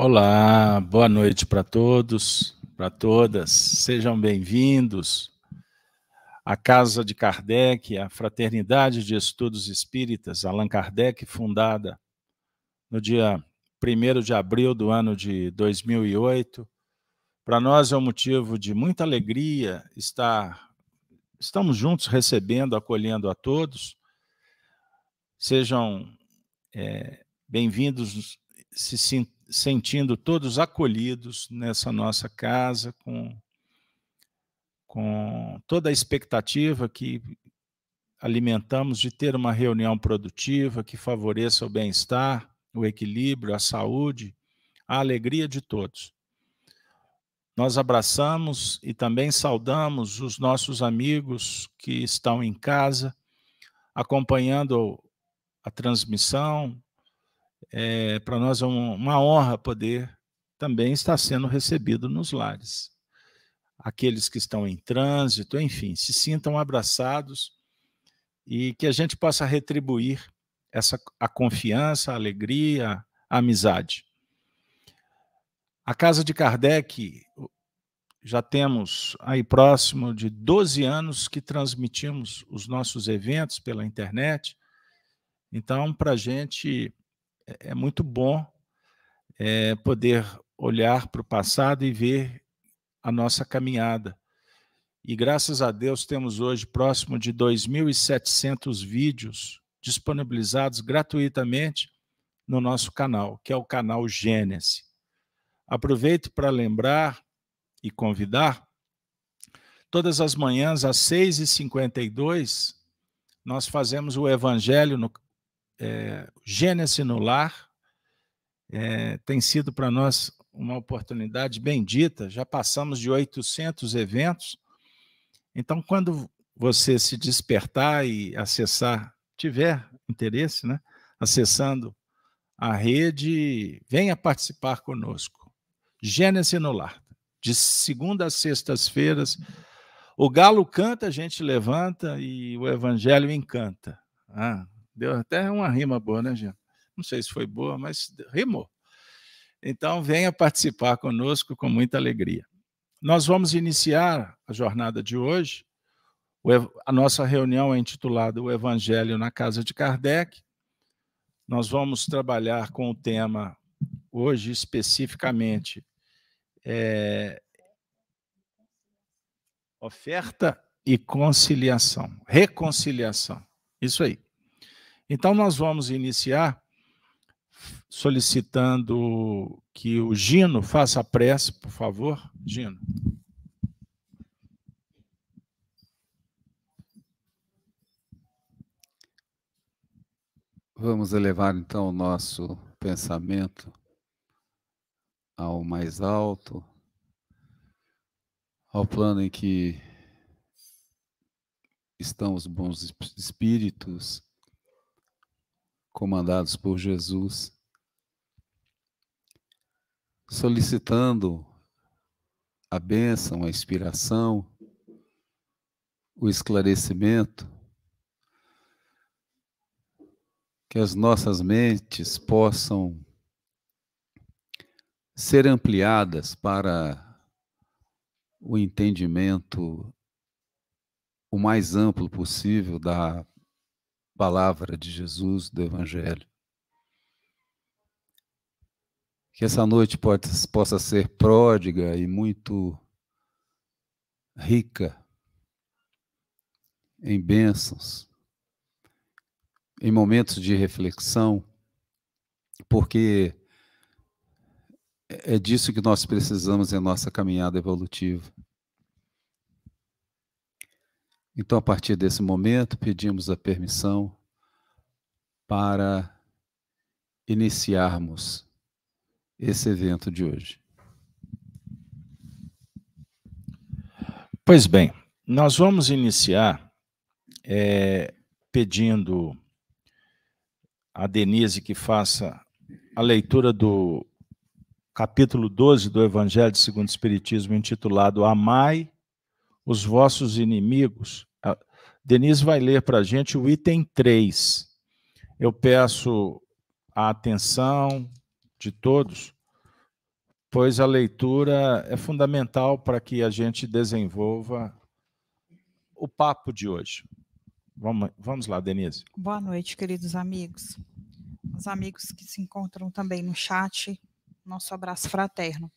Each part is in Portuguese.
Olá, boa noite para todos, para todas. Sejam bem-vindos à Casa de Kardec, a Fraternidade de Estudos Espíritas, Allan Kardec, fundada no dia 1 de abril do ano de 2008. Para nós é um motivo de muita alegria estar estamos juntos recebendo, acolhendo a todos. Sejam é, bem-vindos, se sentindo todos acolhidos nessa nossa casa, com, com toda a expectativa que alimentamos de ter uma reunião produtiva que favoreça o bem-estar, o equilíbrio, a saúde, a alegria de todos. Nós abraçamos e também saudamos os nossos amigos que estão em casa, acompanhando a transmissão, é, para nós é uma honra poder também estar sendo recebido nos lares. Aqueles que estão em trânsito, enfim, se sintam abraçados e que a gente possa retribuir essa a confiança, a alegria, a amizade. A casa de Kardec já temos aí próximo de 12 anos que transmitimos os nossos eventos pela internet. Então, para a gente é, é muito bom é, poder olhar para o passado e ver a nossa caminhada. E graças a Deus temos hoje próximo de 2.700 vídeos disponibilizados gratuitamente no nosso canal, que é o canal Gênesis. Aproveito para lembrar e convidar, todas as manhãs às 6h52, nós fazemos o Evangelho no, é, Gênesis no Lar é, tem sido para nós uma oportunidade bendita. Já passamos de 800 eventos. Então, quando você se despertar e acessar, tiver interesse, né? Acessando a rede, venha participar conosco. Gênesis no Lar. De segunda a sextas-feiras, o galo canta, a gente levanta e o evangelho encanta. Ah, Deu até uma rima boa, né, Jean? Não sei se foi boa, mas rimou. Então, venha participar conosco com muita alegria. Nós vamos iniciar a jornada de hoje. A nossa reunião é intitulada O Evangelho na Casa de Kardec. Nós vamos trabalhar com o tema, hoje especificamente, é, oferta e conciliação, reconciliação. Isso aí. Então, nós vamos iniciar solicitando que o Gino faça a prece, por favor. Gino. Vamos elevar então o nosso pensamento ao mais alto, ao plano em que estão os bons espíritos comandados por Jesus, solicitando a bênção, a inspiração, o esclarecimento, que as nossas mentes possam ser ampliadas para o entendimento o mais amplo possível da palavra de Jesus, do Evangelho. Que essa noite possa ser pródiga e muito rica em bênçãos, em momentos de reflexão, porque é disso que nós precisamos em nossa caminhada evolutiva. Então, a partir desse momento, pedimos a permissão para iniciarmos esse evento de hoje. Pois bem, nós vamos iniciar é, pedindo a Denise que faça a leitura do capítulo 12 do Evangelho segundo o Espiritismo, intitulado Amai os vossos inimigos Denise vai ler para a gente o item 3. Eu peço a atenção de todos, pois a leitura é fundamental para que a gente desenvolva o papo de hoje. Vamos, vamos lá, Denise. Boa noite, queridos amigos. Os amigos que se encontram também no chat, nosso abraço fraterno.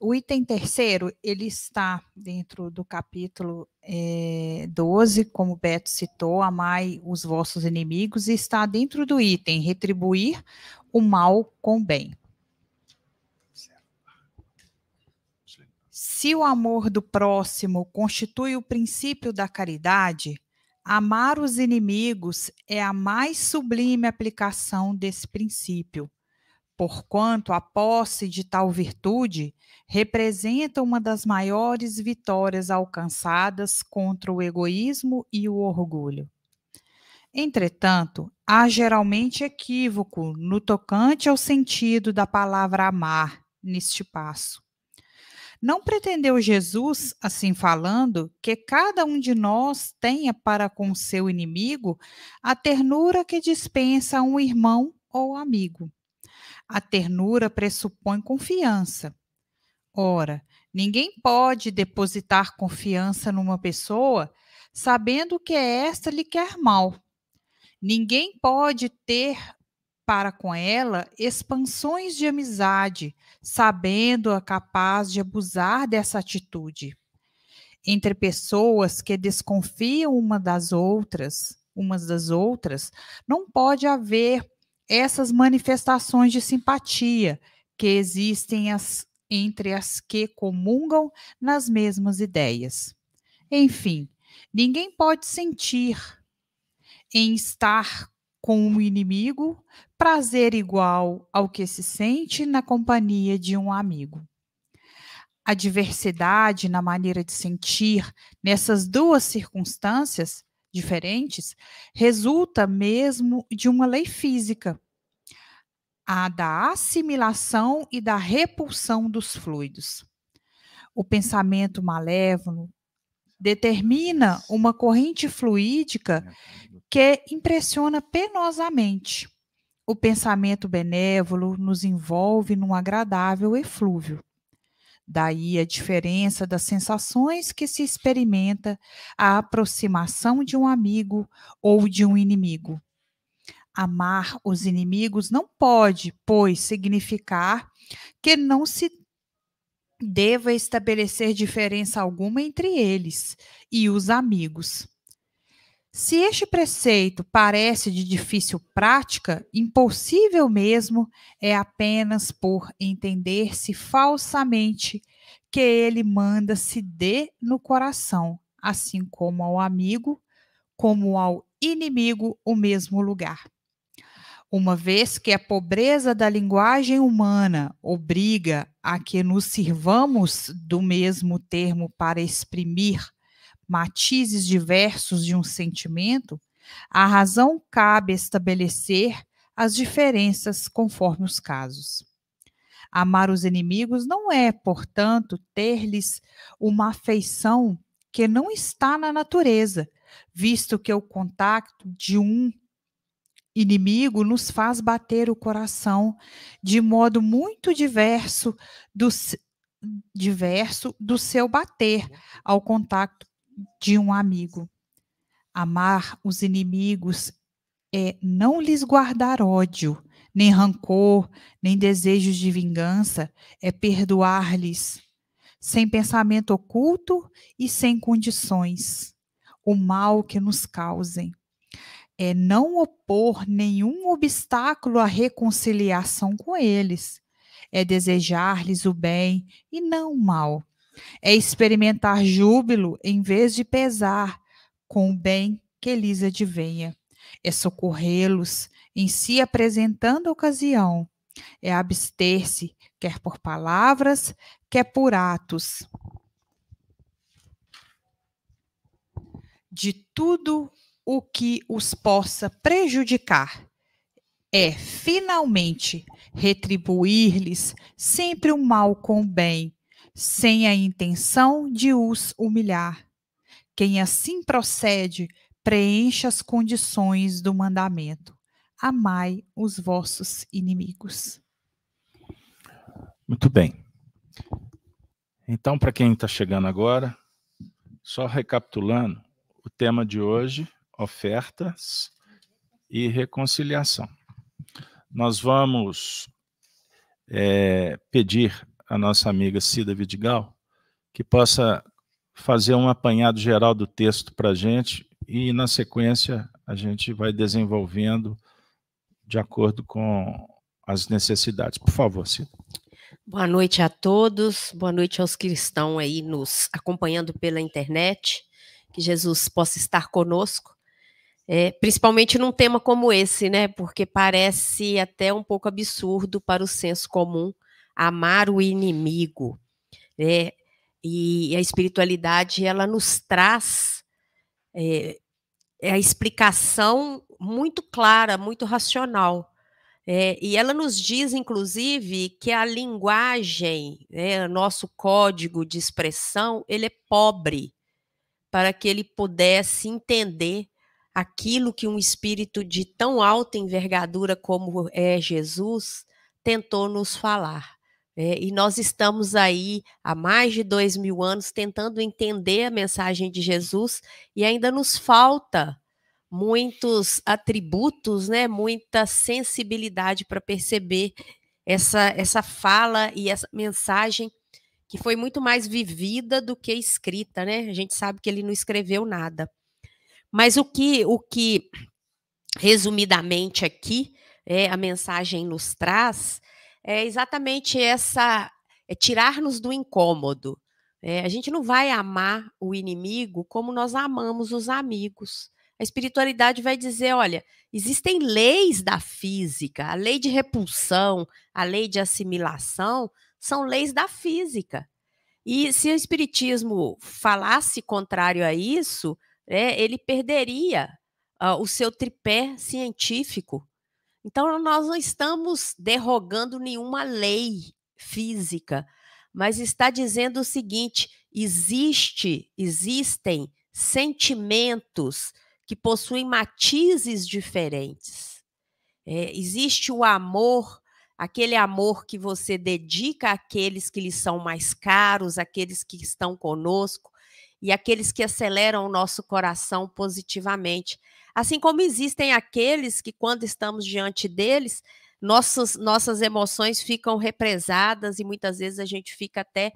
O item terceiro, ele está dentro do capítulo é, eh, 12, como o Beto citou, amai os vossos inimigos, e está dentro do item retribuir o mal com o bem. Se o amor do próximo constitui o princípio da caridade, amar os inimigos é a mais sublime aplicação desse princípio porquanto a posse de tal virtude representa uma das maiores vitórias alcançadas contra o egoísmo e o orgulho. Entretanto, há geralmente equívoco no tocante ao sentido da palavra amar neste passo. Não pretendeu Jesus, assim falando, que cada um de nós tenha para com seu inimigo a ternura que dispensa um irmão ou amigo. A ternura pressupõe confiança. Ora, ninguém pode depositar confiança numa pessoa sabendo que esta lhe quer mal. Ninguém pode ter para com ela expansões de amizade, sabendo-a capaz de abusar dessa atitude. Entre pessoas que desconfiam uma das outras, umas das outras, não pode haver essas manifestações de simpatia que existem as, entre as que comungam nas mesmas ideias. Enfim, ninguém pode sentir em estar com um inimigo prazer igual ao que se sente na companhia de um amigo. A diversidade na maneira de sentir nessas duas circunstâncias diferentes, resulta mesmo de uma lei física, a da assimilação e da repulsão dos fluidos. O pensamento malévolo determina uma corrente fluídica que impressiona penosamente. O pensamento benévolo nos envolve num agradável eflúvio. Daí a diferença das sensações que se experimenta a aproximação de um amigo ou de um inimigo. Amar os inimigos não pode, pois, significar que não se deva estabelecer diferença alguma entre eles e os amigos. Se este preceito parece de difícil prática, impossível mesmo é apenas por entender-se falsamente que ele manda se dê no coração, assim como ao amigo, como ao inimigo, o mesmo lugar. Uma vez que a pobreza da linguagem humana obriga a que nos sirvamos do mesmo termo para exprimir matizes diversos de um sentimento, a razão cabe estabelecer as diferenças conforme os casos. Amar os inimigos não é, portanto, ter-lhes uma afeição que não está na natureza, visto que o contato de um inimigo nos faz bater o coração de modo muito diverso do, diverso do seu bater ao contato de um amigo. Amar os inimigos é não lhes guardar ódio, nem rancor, nem desejos de vingança, é perdoar-lhes, sem pensamento oculto e sem condições, o mal que nos causem. É não opor nenhum obstáculo à reconciliação com eles, é desejar-lhes o bem e não o mal é experimentar júbilo em vez de pesar com o bem que lhes advenha. É socorrê-los em se apresentando a ocasião. É abster-se, quer por palavras, quer por atos. De tudo o que os possa prejudicar. É, finalmente, retribuir-lhes sempre o mal com o bem, sem a intenção de os humilhar. Quem assim procede, preenche as condições do mandamento. Amai os vossos inimigos. Muito bem. Então, para quem está chegando agora, só recapitulando, o tema de hoje, ofertas e reconciliação. Nós vamos é, pedir à nossa amiga Cida Vidigal que possa fazer um apanhado geral do texto para a gente e, na sequência, a gente vai desenvolvendo de acordo com as necessidades. Por favor, Cida. Boa noite a todos, boa noite aos que estão aí nos acompanhando pela internet. Que Jesus possa estar conosco, é, principalmente num tema como esse, né? Porque parece até um pouco absurdo para o senso comum amar o inimigo. É, e a espiritualidade ela nos traz é, é a explicação muito clara, muito racional é, e ela nos diz, inclusive, que a linguagem, né, nosso código de expressão, ele é pobre para que ele pudesse entender aquilo que um espírito de tão alta envergadura como é Jesus tentou nos falar. É, e nós estamos aí há mais de dois mil anos tentando entender a mensagem de Jesus e ainda nos falta muitos atributos, né, muita sensibilidade para perceber essa, essa fala e essa mensagem que foi muito mais vivida do que escrita, né? A gente sabe que ele não escreveu nada. Mas o que, o que resumidamente aqui, é, a mensagem nos traz é exatamente essa, é tirar-nos do incômodo. É, a gente não vai amar o inimigo como nós amamos os amigos. A espiritualidade vai dizer: olha, existem leis da física, a lei de repulsão, a lei de assimilação, são leis da física. E se o espiritismo falasse contrário a isso, é, ele perderia uh, o seu tripé científico. Então, nós não estamos derrogando nenhuma lei física, mas está dizendo o seguinte: existe, existem sentimentos que possuem matizes diferentes. É, existe o amor, aquele amor que você dedica àqueles que lhe são mais caros, àqueles que estão conosco e aqueles que aceleram o nosso coração positivamente. Assim como existem aqueles que, quando estamos diante deles, nossas, nossas emoções ficam represadas e muitas vezes a gente fica até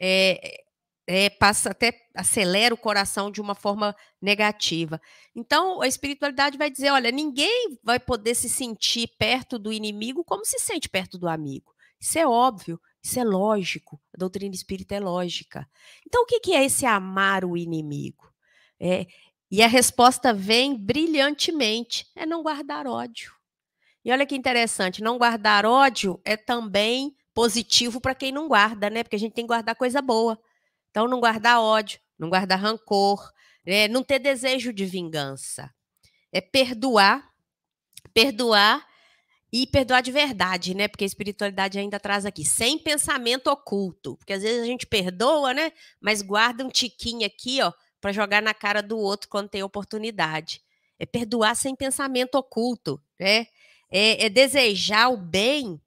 é, é, passa até acelera o coração de uma forma negativa. Então, a espiritualidade vai dizer: olha, ninguém vai poder se sentir perto do inimigo como se sente perto do amigo. Isso é óbvio, isso é lógico. A doutrina espírita é lógica. Então, o que é esse amar o inimigo? É, e a resposta vem brilhantemente: é não guardar ódio. E olha que interessante, não guardar ódio é também positivo para quem não guarda, né? Porque a gente tem que guardar coisa boa. Então, não guardar ódio, não guardar rancor, é, não ter desejo de vingança. É perdoar, perdoar e perdoar de verdade, né? Porque a espiritualidade ainda traz aqui, sem pensamento oculto. Porque às vezes a gente perdoa, né? Mas guarda um tiquinho aqui, ó, para jogar na cara do outro quando tem oportunidade. É perdoar sem pensamento oculto, né? É, é desejar o bem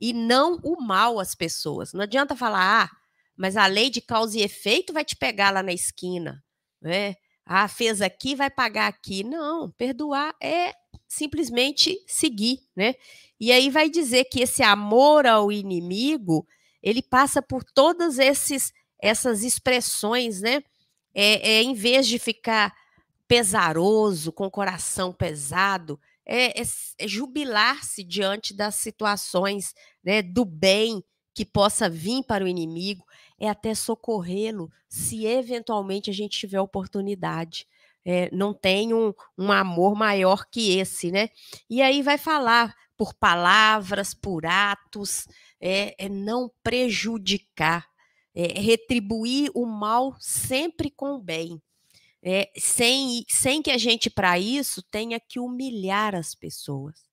e não o mal às pessoas. Não adianta falar, ah, mas a lei de causa e efeito vai te pegar lá na esquina, né? Ah, fez aqui, vai pagar aqui. Não, perdoar é simplesmente seguir, né? E aí vai dizer que esse amor ao inimigo, ele passa por todas esses essas expressões, né? É, é em vez de ficar pesaroso, com o coração pesado, é, é, é jubilar-se diante das situações né, do bem que possa vir para o inimigo, é até socorrê-lo se eventualmente a gente tiver oportunidade. É, não tem um, um amor maior que esse, né? E aí vai falar por palavras, por atos, é, é não prejudicar, é retribuir o mal sempre com o bem. É, sem, sem que a gente, para isso, tenha que humilhar as pessoas.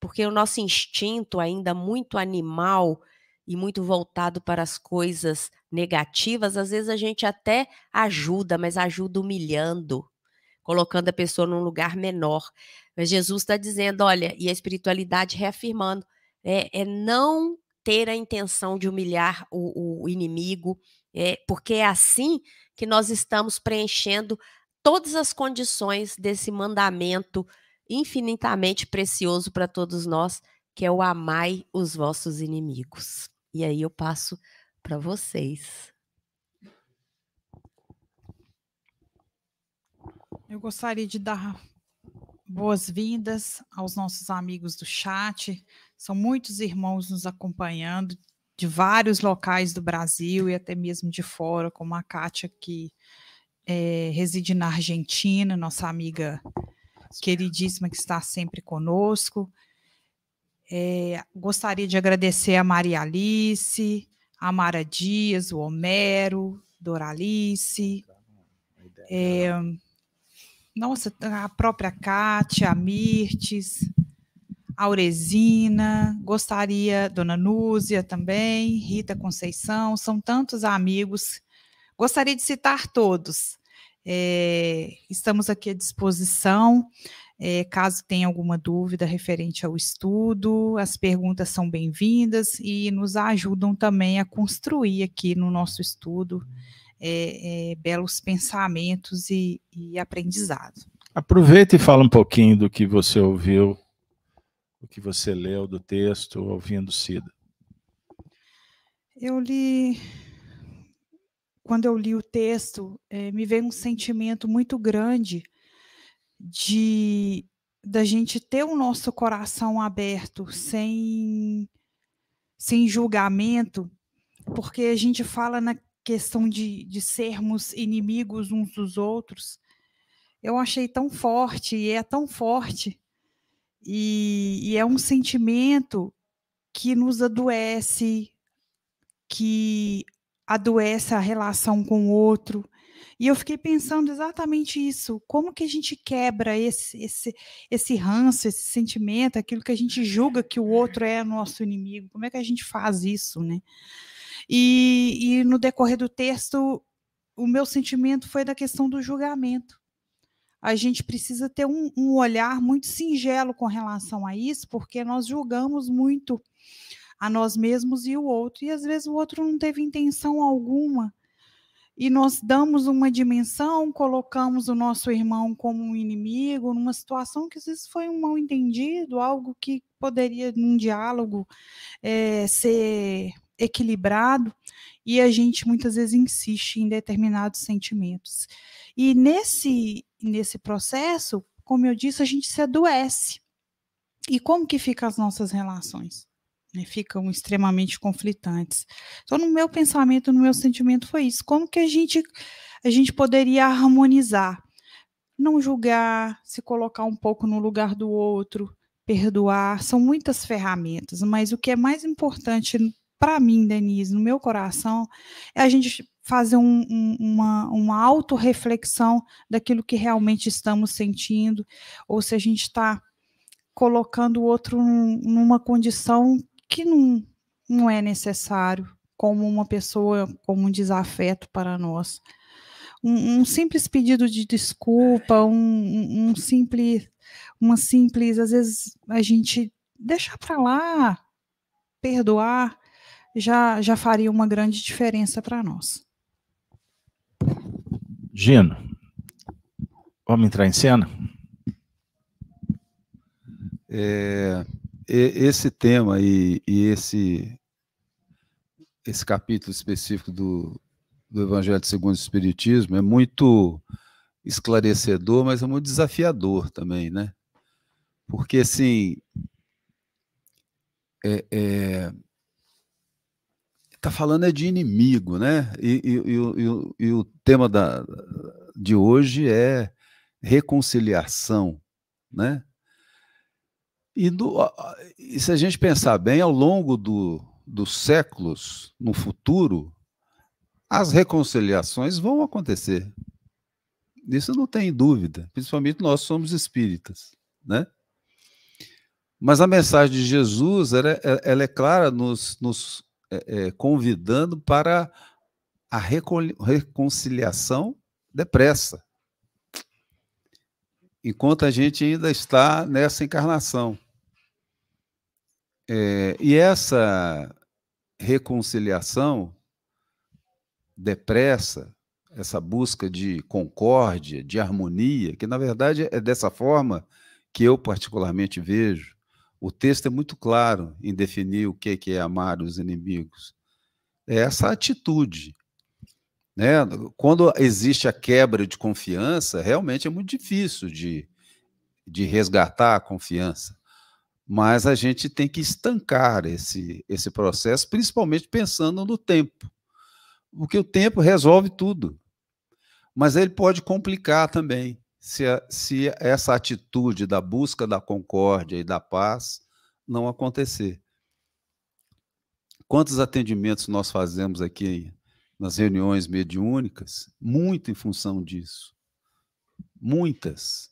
Porque o nosso instinto, ainda muito animal, e muito voltado para as coisas negativas, às vezes a gente até ajuda, mas ajuda humilhando, colocando a pessoa num lugar menor. Mas Jesus está dizendo, olha, e a espiritualidade reafirmando, é, é, não ter a intenção de humilhar o, o inimigo, É, porque é assim que nós estamos preenchendo todas as condições desse mandamento infinitamente precioso para todos nós, que é o amai os vossos inimigos. E aí eu passo para vocês. Eu gostaria de dar boas-vindas aos nossos amigos do chat. São muitos irmãos nos acompanhando de vários locais do Brasil e até mesmo de fora, como a Kátia, que é, reside na Argentina, nossa amiga queridíssima que está sempre conosco. É, gostaria de agradecer a Maria Alice, a Mara Dias, o Homero, Doralice, é, nossa, a própria Kátia, a Mirtes, Auresina, gostaria, Dona Núzia também, Rita Conceição, são tantos amigos. Gostaria de citar todos. É, estamos aqui à disposição. É, caso tenha alguma dúvida referente ao estudo, as perguntas são bem-vindas e nos ajudam também a construir aqui no nosso estudo é, é, belos pensamentos e, e aprendizado. Aproveita e fala um pouquinho do que você ouviu, o que você leu do texto, ouvindo Cida. Eu li. Quando eu li o texto, é, me veio um sentimento muito grande de da gente ter o nosso coração aberto, sem, sem julgamento, porque a gente fala na, questão de, de sermos inimigos uns dos outros, eu achei tão forte, e é tão forte, e, e é um sentimento que nos adoece, que adoece a relação com o outro. E eu fiquei pensando exatamente isso, como que a gente quebra esse, esse, esse ranço, esse sentimento, aquilo que a gente julga que o outro é nosso inimigo, como é que a gente faz isso, né? E, e no decorrer do texto, o meu sentimento foi da questão do julgamento. A gente precisa ter um, um olhar muito singelo com relação a isso, porque nós julgamos muito a nós mesmos e o outro, e às vezes o outro não teve intenção alguma. E nós damos uma dimensão, colocamos o nosso irmão como um inimigo, numa situação que às vezes foi um mal entendido, algo que poderia, num diálogo, é, ser equilibrado e a gente muitas vezes insiste em determinados sentimentos. E nesse nesse processo, como eu disse, a gente se adoece. E como que ficam as nossas relações? Né, ficam extremamente conflitantes. Então, no meu pensamento, no meu sentimento foi isso. Como que a gente a gente poderia harmonizar? Não julgar, se colocar um pouco no lugar do outro, perdoar, são muitas ferramentas, mas o que é mais importante para mim, Denise, no meu coração, é a gente fazer um, um, uma, uma autorreflexão daquilo que realmente estamos sentindo, ou se a gente está colocando o outro num, numa condição que não, não é necessário, como uma pessoa, como um desafeto para nós. Um, um simples pedido de desculpa, um, um simples, uma simples, às vezes a gente deixar para lá, perdoar, já, já faria uma grande diferença para nós. Gino, vamos entrar em cena? É, esse tema e, e, esse, esse capítulo específico do, do Evangelho segundo o Espiritismo é muito esclarecedor, mas é muito desafiador também, né? Porque, assim, é, é, está falando é de inimigo, né? E, e, e, e, o tema da, de hoje é reconciliação, né? E, do, e se a gente pensar bem, ao longo do, dos séculos, no futuro, as reconciliações vão acontecer. Isso não tem dúvida, principalmente nós somos espíritas, né? Mas a mensagem de Jesus ela, ela é clara nos, nos é, convidando para a reconciliação depressa, enquanto a gente ainda está nessa encarnação. É, e essa reconciliação depressa, essa busca de concórdia, de harmonia, que na verdade é dessa forma que eu particularmente vejo. O texto é muito claro em definir o que é amar os inimigos. É essa atitude. Né? Quando existe a quebra de confiança, realmente é muito difícil de, de resgatar a confiança. Mas a gente tem que estancar esse, esse processo, principalmente pensando no tempo. Porque o tempo resolve tudo. Mas ele pode complicar também, se, se essa atitude da busca da concórdia e da paz não acontecer. Quantos atendimentos nós fazemos aqui nas reuniões mediúnicas? Muito em função disso. Muitas.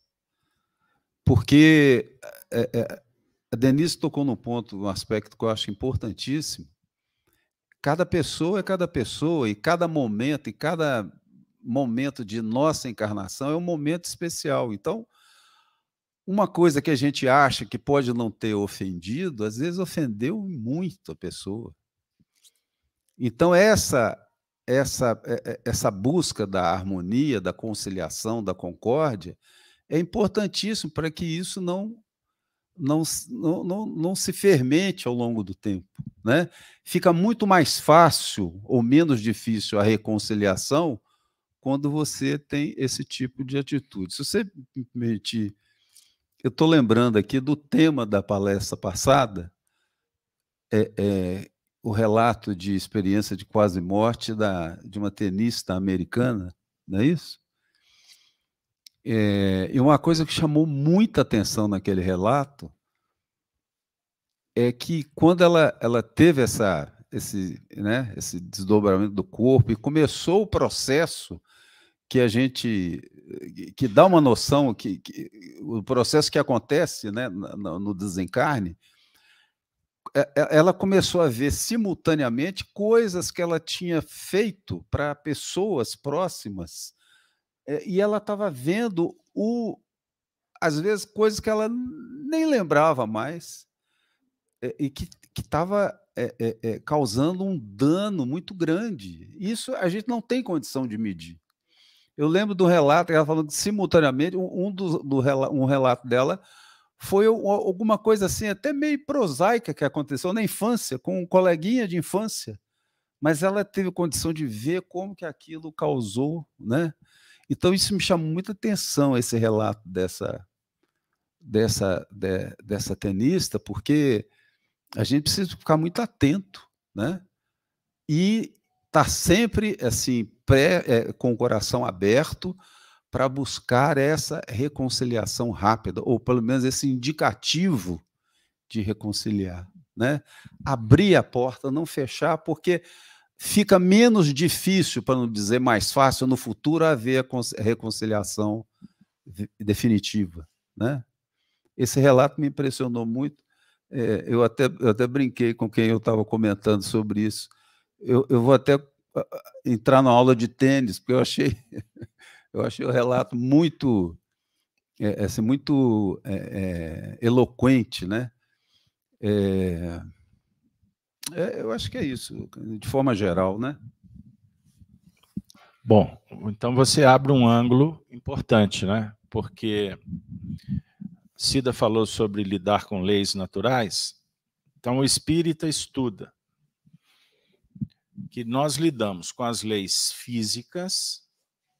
Porque é, é, a Denise tocou num ponto, um aspecto que eu acho importantíssimo. Cada pessoa é cada pessoa, e cada momento, e cada momento de nossa encarnação é um momento especial. Então, uma coisa que a gente acha que pode não ter ofendido, às vezes ofendeu muito a pessoa. Então, essa essa, é, é, essa busca da harmonia, da conciliação, da concórdia, é importantíssimo para que isso não, não, não, não, se fermente ao longo do tempo. Né? Fica muito mais fácil ou menos difícil a reconciliação quando você tem esse tipo de atitude. Se você me permitir, eu estou lembrando aqui do tema da palestra passada, é, é, o relato de experiência de quase morte da, de uma tenista americana, não é isso? É, e uma coisa que chamou muita atenção naquele relato é que quando ela, ela teve essa, esse, né, esse desdobramento do corpo e começou o processo que a gente que dá uma noção que, que o processo que acontece né, no, no desencarne é, é, ela começou a ver simultaneamente coisas que ela tinha feito para pessoas próximas é, e ela estava vendo o às vezes coisas que ela nem lembrava mais e que estava é, é, é, causando um dano muito grande. Isso a gente não tem condição de medir. Eu lembro do relato, ela falando que simultaneamente, um, do, do, um relato dela foi alguma coisa assim, até meio prosaica que aconteceu na infância, com um coleguinha de infância, mas ela teve condição de ver como que aquilo causou, né? Então isso me chamou muita atenção esse relato dessa dessa de, dessa tenista, porque a gente precisa ficar muito atento, né? E estar tá sempre assim pré, é, com o coração aberto para buscar essa reconciliação rápida, ou pelo menos esse indicativo de reconciliar. Né? Abrir a porta, não fechar, porque fica menos difícil, para não dizer mais fácil, no futuro haver a reconciliação definitiva. Né? Esse relato me impressionou muito. É, eu, até, eu até brinquei com quem eu estava comentando sobre isso. Eu, eu vou até ah, ah, entrar na aula de tênis, porque eu achei eu achei o relato muito, é, assim, muito é, é, eloquente, né? É, é, eu acho que é isso, de forma geral, né? Bom, então você abre um ângulo importante, né? Porque Cida falou sobre lidar com leis naturais. Então, o espírita estuda que nós lidamos com as leis físicas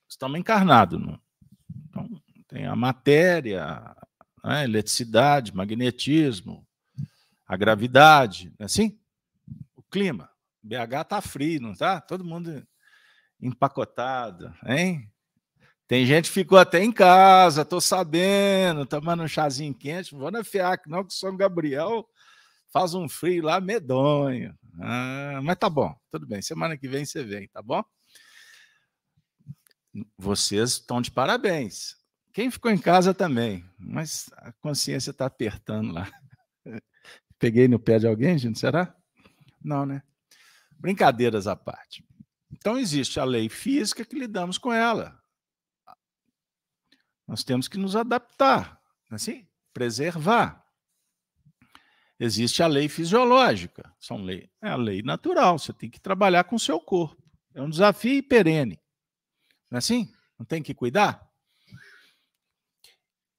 estamos encarnados. Né? Então, tem a matéria, a eletricidade, magnetismo, a gravidade, é assim? O clima. BH tá frio, não tá? Todo mundo empacotado, hein? Tem gente que ficou até em casa, tô sabendo, tomando um chazinho quente, não vou na FIAC não, que São Gabriel faz um frio lá medonho. Ah, mas tá bom, tudo bem, semana que vem você vem, tá bom? vocês estão de parabéns. Quem ficou em casa também, mas a consciência está apertando lá. Peguei no pé de alguém, gente, será? Não, né? Brincadeiras à parte. Então, existe a lei física que lidamos com ela. Nós temos que nos adaptar, assim, preservar. Existe a lei fisiológica, são lei, é a lei natural, você tem que trabalhar com o seu corpo. É um desafio perene. Não é assim? Não tem que cuidar?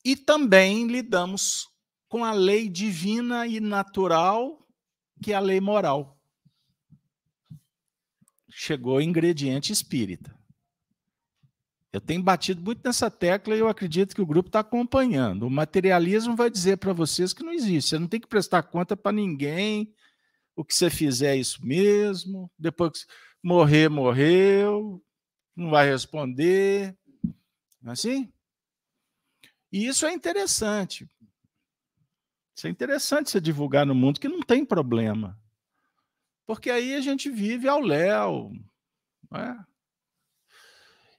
E também lidamos com a lei divina e natural, que é a lei moral. Chegou o ingrediente espírita. Eu tenho batido muito nessa tecla e eu acredito que o grupo está acompanhando. O materialismo vai dizer para vocês que não existe. Você não tem que prestar conta para ninguém. O que você fizer é isso mesmo. Depois que morrer, morreu. Não vai responder. Não é assim? E isso é interessante. Isso é interessante você divulgar no mundo que não tem problema. Porque aí a gente vive ao léu. É?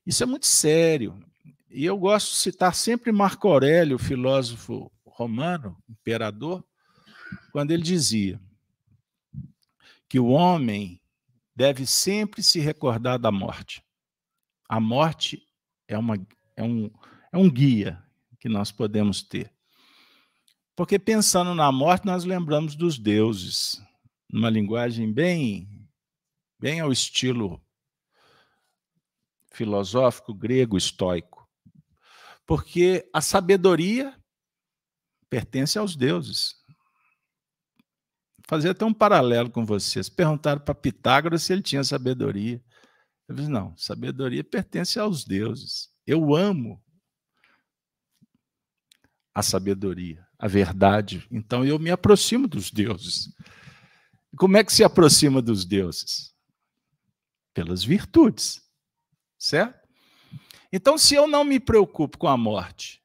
Isso é muito sério. E eu gosto de citar sempre Marco Aurélio, filósofo romano, imperador, quando ele dizia que o homem deve sempre se recordar da morte. A morte é, uma, é, um, é um guia que nós podemos ter. Porque pensando na morte, nós lembramos dos deuses, numa linguagem bem, bem ao estilo filosófico grego estoico. Porque a sabedoria pertence aos deuses. Fazer até um paralelo com vocês. Perguntaram para Pitágoras se ele tinha sabedoria. Eu disse, não, sabedoria pertence aos deuses. Eu amo a sabedoria, a verdade. Então eu me aproximo dos deuses. Como é que se aproxima dos deuses? Pelas virtudes. Certo? Então, se eu não me preocupo com a morte,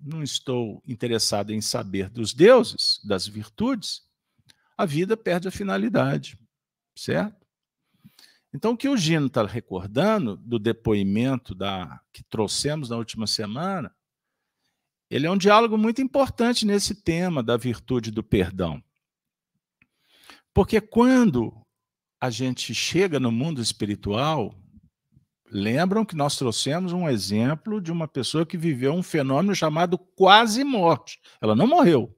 não estou interessado em saber dos deuses, das virtudes, a vida perde a finalidade. Certo? Então, o que o Gino está recordando do depoimento da, que trouxemos na última semana, ele é um diálogo muito importante nesse tema da virtude do perdão. Porque quando a gente chega no mundo espiritual, lembram que nós trouxemos um exemplo de uma pessoa que viveu um fenômeno chamado quase morte. Ela não morreu.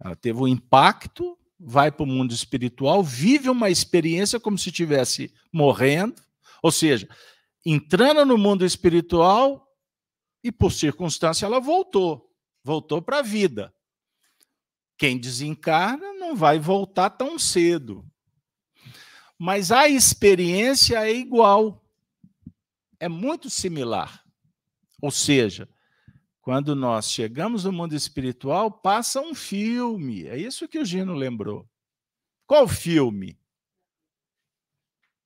Ela teve um impacto, vai para o mundo espiritual, vive uma experiência como se estivesse morrendo, ou seja, entrando no mundo espiritual e por circunstância ela voltou, voltou para a vida. Quem desencarna não vai voltar tão cedo. Mas a experiência é igual é muito similar. Ou seja, quando nós chegamos no mundo espiritual, passa um filme. É isso que o Gino lembrou. Qual filme?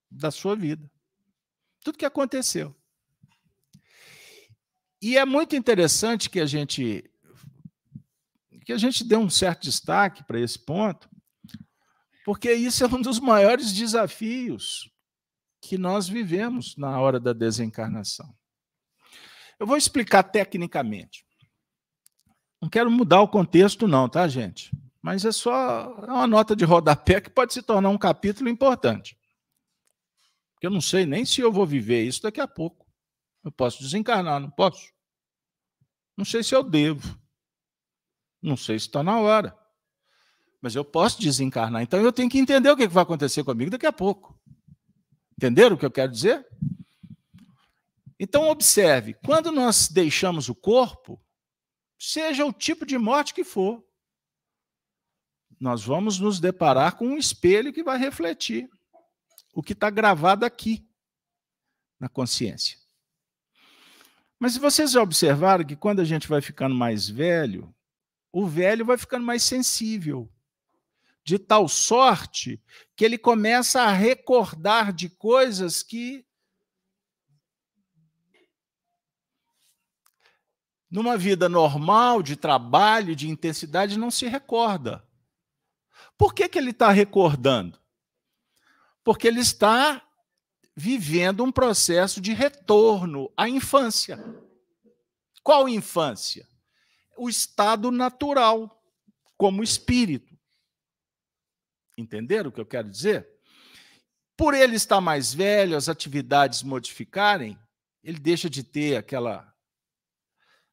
Da sua vida. Tudo que aconteceu. E é muito interessante que a gente que a gente dê um certo destaque para esse ponto, porque isso é um dos maiores desafios que nós vivemos na hora da desencarnação. Eu vou explicar tecnicamente. Não quero mudar o contexto, não, tá, gente? Mas é só uma nota de rodapé que pode se tornar um capítulo importante. Porque eu não sei nem se eu vou viver isso daqui a pouco. Eu posso desencarnar, não posso? Não sei se eu devo. Não sei se está na hora. Mas eu posso desencarnar. Então eu tenho que entender o que vai acontecer comigo daqui a pouco. Entenderam o que eu quero dizer? Então, observe: quando nós deixamos o corpo, seja o tipo de morte que for, nós vamos nos deparar com um espelho que vai refletir o que está gravado aqui na consciência. Mas vocês já observaram que quando a gente vai ficando mais velho, o velho vai ficando mais sensível de tal sorte que ele começa a recordar de coisas que numa vida normal, de trabalho, de intensidade, não se recorda. Por que, que ele está recordando? Porque ele está vivendo um processo de retorno à infância. Qual infância? O estado natural, como espírito. Entenderam o que eu quero dizer? Por ele estar mais velho, as atividades modificarem, ele deixa de ter aquela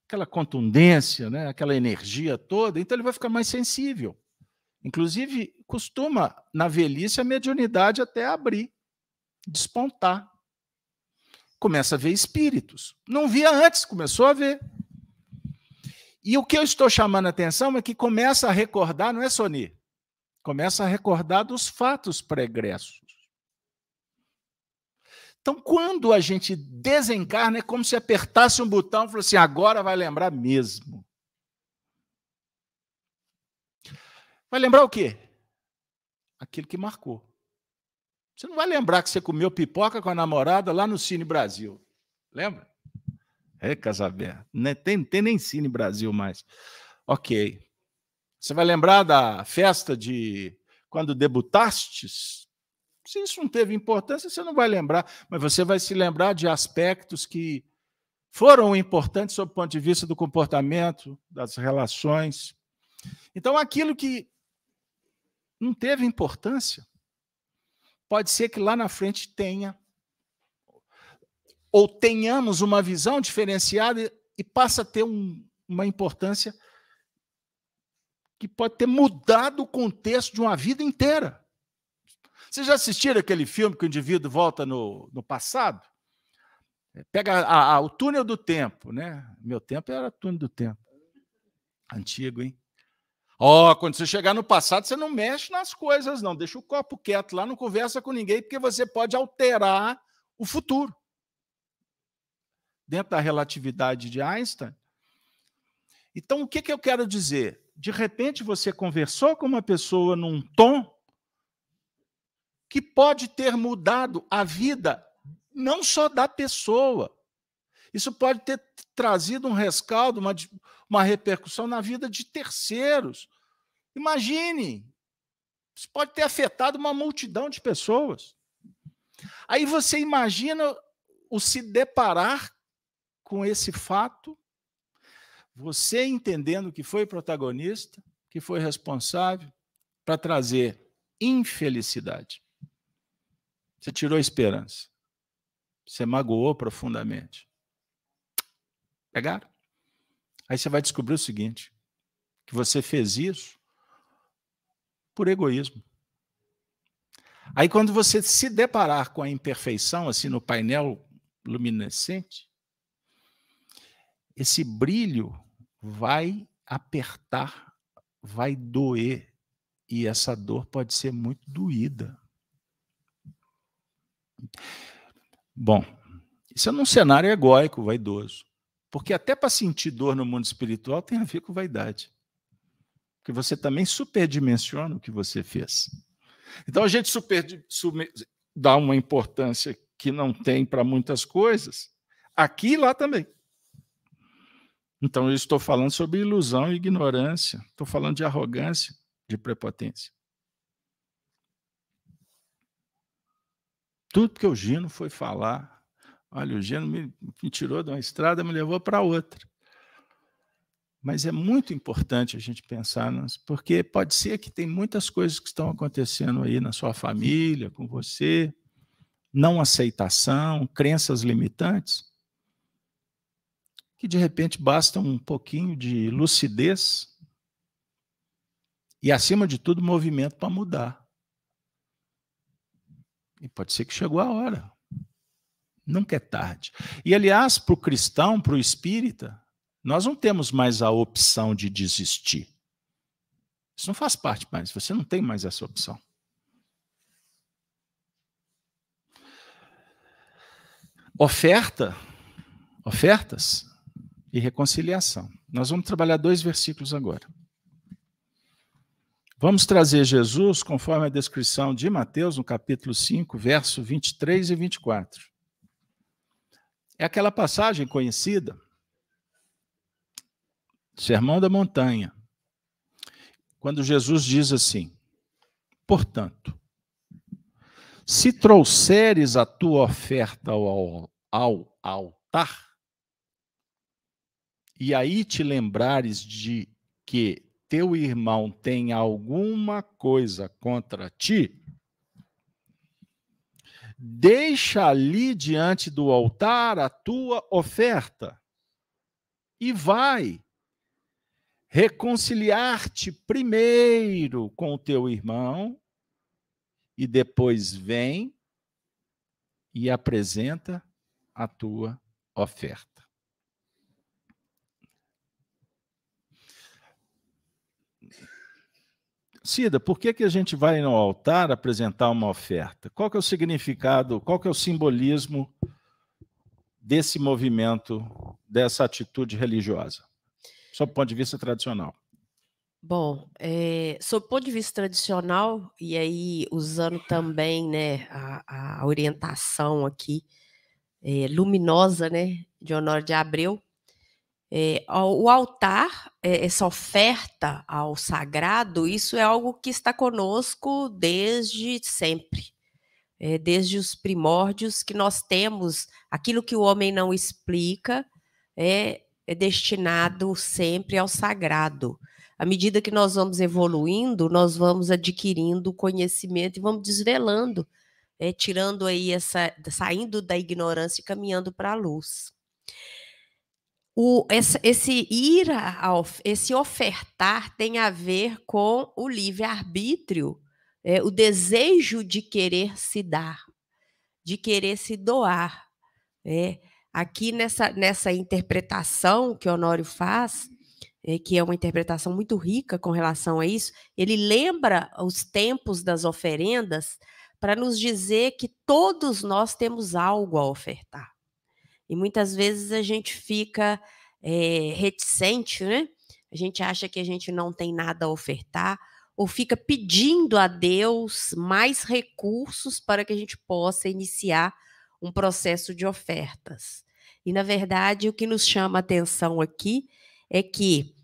aquela contundência, né, aquela energia toda, então ele vai ficar mais sensível. Inclusive, costuma na velhice a mediunidade até abrir. despontar. Começa a ver espíritos. Não via antes, começou a ver. E o que eu estou chamando a atenção é que começa a recordar, não é Sony? Começa a recordar dos fatos pregressos. Então, quando a gente desencarna, é como se apertasse um botão e falasse assim: agora vai lembrar mesmo. Vai lembrar o quê? Aquilo que marcou. Você não vai lembrar que você comeu pipoca com a namorada lá no Cine Brasil. Lembra? É, Casabé. Não tem, tem nem Cine Brasil mais. Ok. Você vai lembrar da festa de quando debutastes? Se isso não teve importância, você não vai lembrar, mas você vai se lembrar de aspectos que foram importantes sob o ponto de vista do comportamento, das relações. Então, aquilo que não teve importância, pode ser que lá na frente tenha, ou tenhamos uma visão diferenciada e passa a ter um, uma importância que pode ter mudado o contexto de uma vida inteira. Vocês já assistiram aquele filme que o indivíduo volta no, no passado? É, pega a, a, o túnel do tempo, né? Meu tempo era túnel do tempo. Antigo, hein? Ó, oh, quando você chegar no passado, você não mexe nas coisas, não. Deixa o copo quieto lá, não conversa com ninguém, porque você pode alterar o futuro. Dentro da relatividade de Einstein. Então, o que, que eu quero dizer? De repente, você conversou com uma pessoa num tom que pode ter mudado a vida não só da pessoa. Isso pode ter trazido um rescaldo, uma, uma repercussão na vida de terceiros. Imagine, isso pode ter afetado uma multidão de pessoas. Aí você imagina o se deparar com esse fato, você entendendo que foi protagonista, que foi responsável para trazer infelicidade. Você tirou a esperança. Você magoou profundamente. Pegaram? Aí você vai descobrir o seguinte: que você fez isso por egoísmo. Aí, quando você se deparar com a imperfeição, assim, no painel luminescente, esse brilho vai apertar, vai doer, e essa dor pode ser muito doída. Bom, isso é num cenário egóico, vaidoso. Porque até para sentir dor no mundo espiritual tem a ver com vaidade. Porque você também superdimensiona o que você fez. Então a gente super, dá uma importância que não tem para muitas coisas, aqui e lá também. Então eu estou falando sobre ilusão e ignorância, estou falando de arrogância, de prepotência. Tudo que o Gino foi falar. Olha, o Gino me, me tirou de uma estrada, me levou para outra. Mas é muito importante a gente pensar, porque pode ser que tem muitas coisas que estão acontecendo aí na sua família, com você, não aceitação, crenças limitantes, que de repente basta um pouquinho de lucidez e, acima de tudo, movimento para mudar. E pode ser que chegou a hora. Nunca é tarde. E, aliás, para o cristão, para o espírita, nós não temos mais a opção de desistir. Isso não faz parte mais, você não tem mais essa opção. Oferta, ofertas e reconciliação. Nós vamos trabalhar dois versículos agora. Vamos trazer Jesus conforme a descrição de Mateus, no capítulo 5, verso 23 e 24. É aquela passagem conhecida, Sermão da Montanha, quando Jesus diz assim: Portanto, se trouxeres a tua oferta ao, ao altar, e aí te lembrares de que teu irmão tem alguma coisa contra ti, deixa ali diante do altar a tua oferta e vai reconciliar-te primeiro com o teu irmão e depois vem e apresenta a tua oferta. Cida, por que, que a gente vai no altar apresentar uma oferta? Qual que é o significado, qual que é o simbolismo desse movimento, dessa atitude religiosa? Sob o ponto de vista tradicional. Bom, é, sob o ponto de vista tradicional, e aí usando também né, a, a orientação aqui é, luminosa né, de Honório de Abreu, é, o altar, é, essa oferta ao sagrado, isso é algo que está conosco desde sempre, é, desde os primórdios que nós temos, aquilo que o homem não explica é, é destinado sempre ao sagrado. À medida que nós vamos evoluindo, nós vamos adquirindo conhecimento e vamos desvelando, é, tirando aí essa, saindo da ignorância e caminhando para a luz o, esse, esse ir esse ofertar tem a ver com o livre-arbítrio, é, o desejo de querer se dar, de querer se doar. É. Aqui nessa, nessa interpretação que Honório faz, é, que é uma interpretação muito rica com relação a isso, ele lembra os tempos das oferendas para nos dizer que todos nós temos algo a ofertar. E muitas vezes a gente fica é, reticente, né? A gente acha que a gente não tem nada a ofertar, ou fica pedindo a Deus mais recursos para que a gente possa iniciar um processo de ofertas. E, na verdade, o que nos chama a atenção aqui é que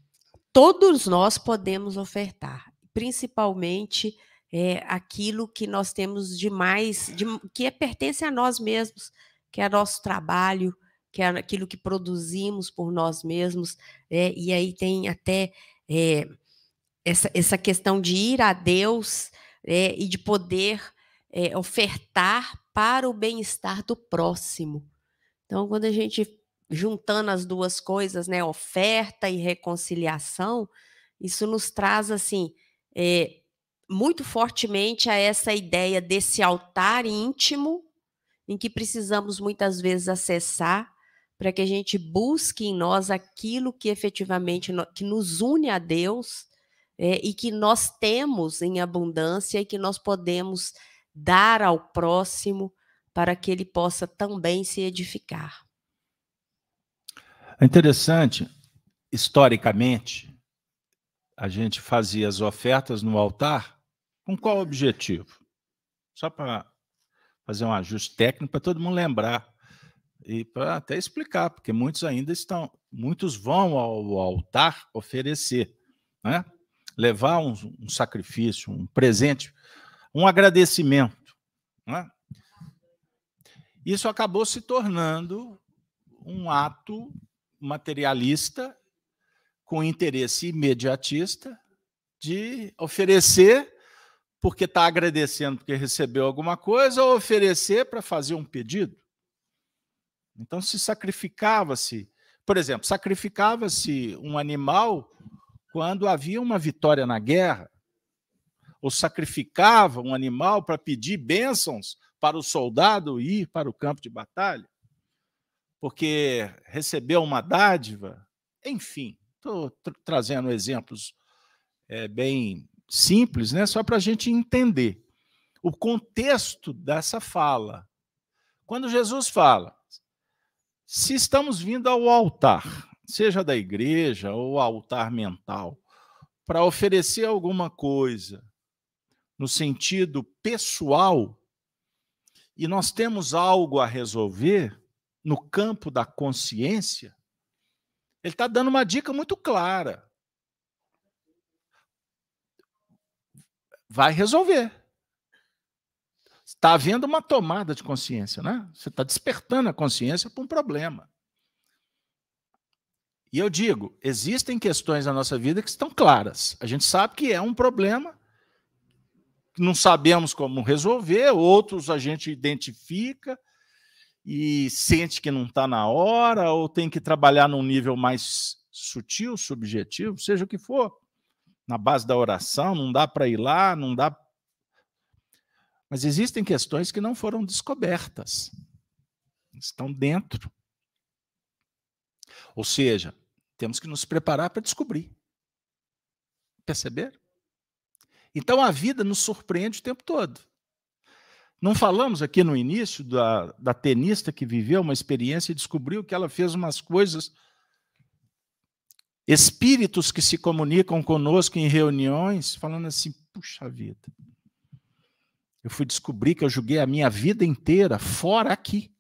todos nós podemos ofertar, principalmente é, aquilo que nós temos de mais, de, que pertence a nós mesmos, que é nosso trabalho, que é aquilo que produzimos por nós mesmos, é, e aí tem até é, essa, essa questão de ir a Deus é, e de poder ofertar para o bem-estar do próximo. Então, quando a gente juntando as duas coisas, né, oferta e reconciliação, isso nos traz assim muito fortemente a essa ideia desse altar íntimo em que precisamos muitas vezes acessar para que a gente busque em nós aquilo que efetivamente que nos une a Deus é, e que nós temos em abundância e que nós podemos dar ao próximo para que ele possa também se edificar. É interessante, historicamente, a gente fazia as ofertas no altar com qual objetivo? Só para fazer um ajuste técnico para todo mundo lembrar e para até explicar, porque muitos ainda estão, muitos vão ao altar oferecer, né? levar um, um sacrifício, um presente, um agradecimento. Né? Isso acabou se tornando um ato materialista com interesse imediatista de oferecer porque está agradecendo porque recebeu alguma coisa ou oferecer para fazer um pedido. Então se sacrificava-se, por exemplo, sacrificava-se um animal quando havia uma vitória na guerra, ou sacrificava um animal para pedir bênçãos para o soldado ir para o campo de batalha, porque recebeu uma dádiva, enfim, estou trazendo exemplos é, bem simples, né, só para a gente entender o contexto dessa fala. Quando Jesus fala, se estamos vindo ao altar, seja da igreja ou altar mental, para oferecer alguma coisa no sentido pessoal, e nós temos algo a resolver no campo da consciência, ele está dando uma dica muito clara. Vai resolver. Está havendo uma tomada de consciência, né? Você está despertando a consciência para um problema. E eu digo, existem questões na nossa vida que estão claras. A gente sabe que é um problema, não sabemos como resolver, outros a gente identifica e sente que não está na hora, ou tem que trabalhar num nível mais sutil, subjetivo, seja o que for. Na base da oração, não dá para ir lá, não dá Mas existem questões que não foram descobertas. Estão dentro. Ou seja, temos que nos preparar para descobrir. Perceber? Então a vida nos surpreende o tempo todo. Não falamos aqui no início da, da tenista que viveu uma experiência e descobriu que ela fez umas coisas. Espíritos que se comunicam conosco em reuniões, falando assim: puxa vida, eu fui descobrir que eu joguei a minha vida inteira fora aqui.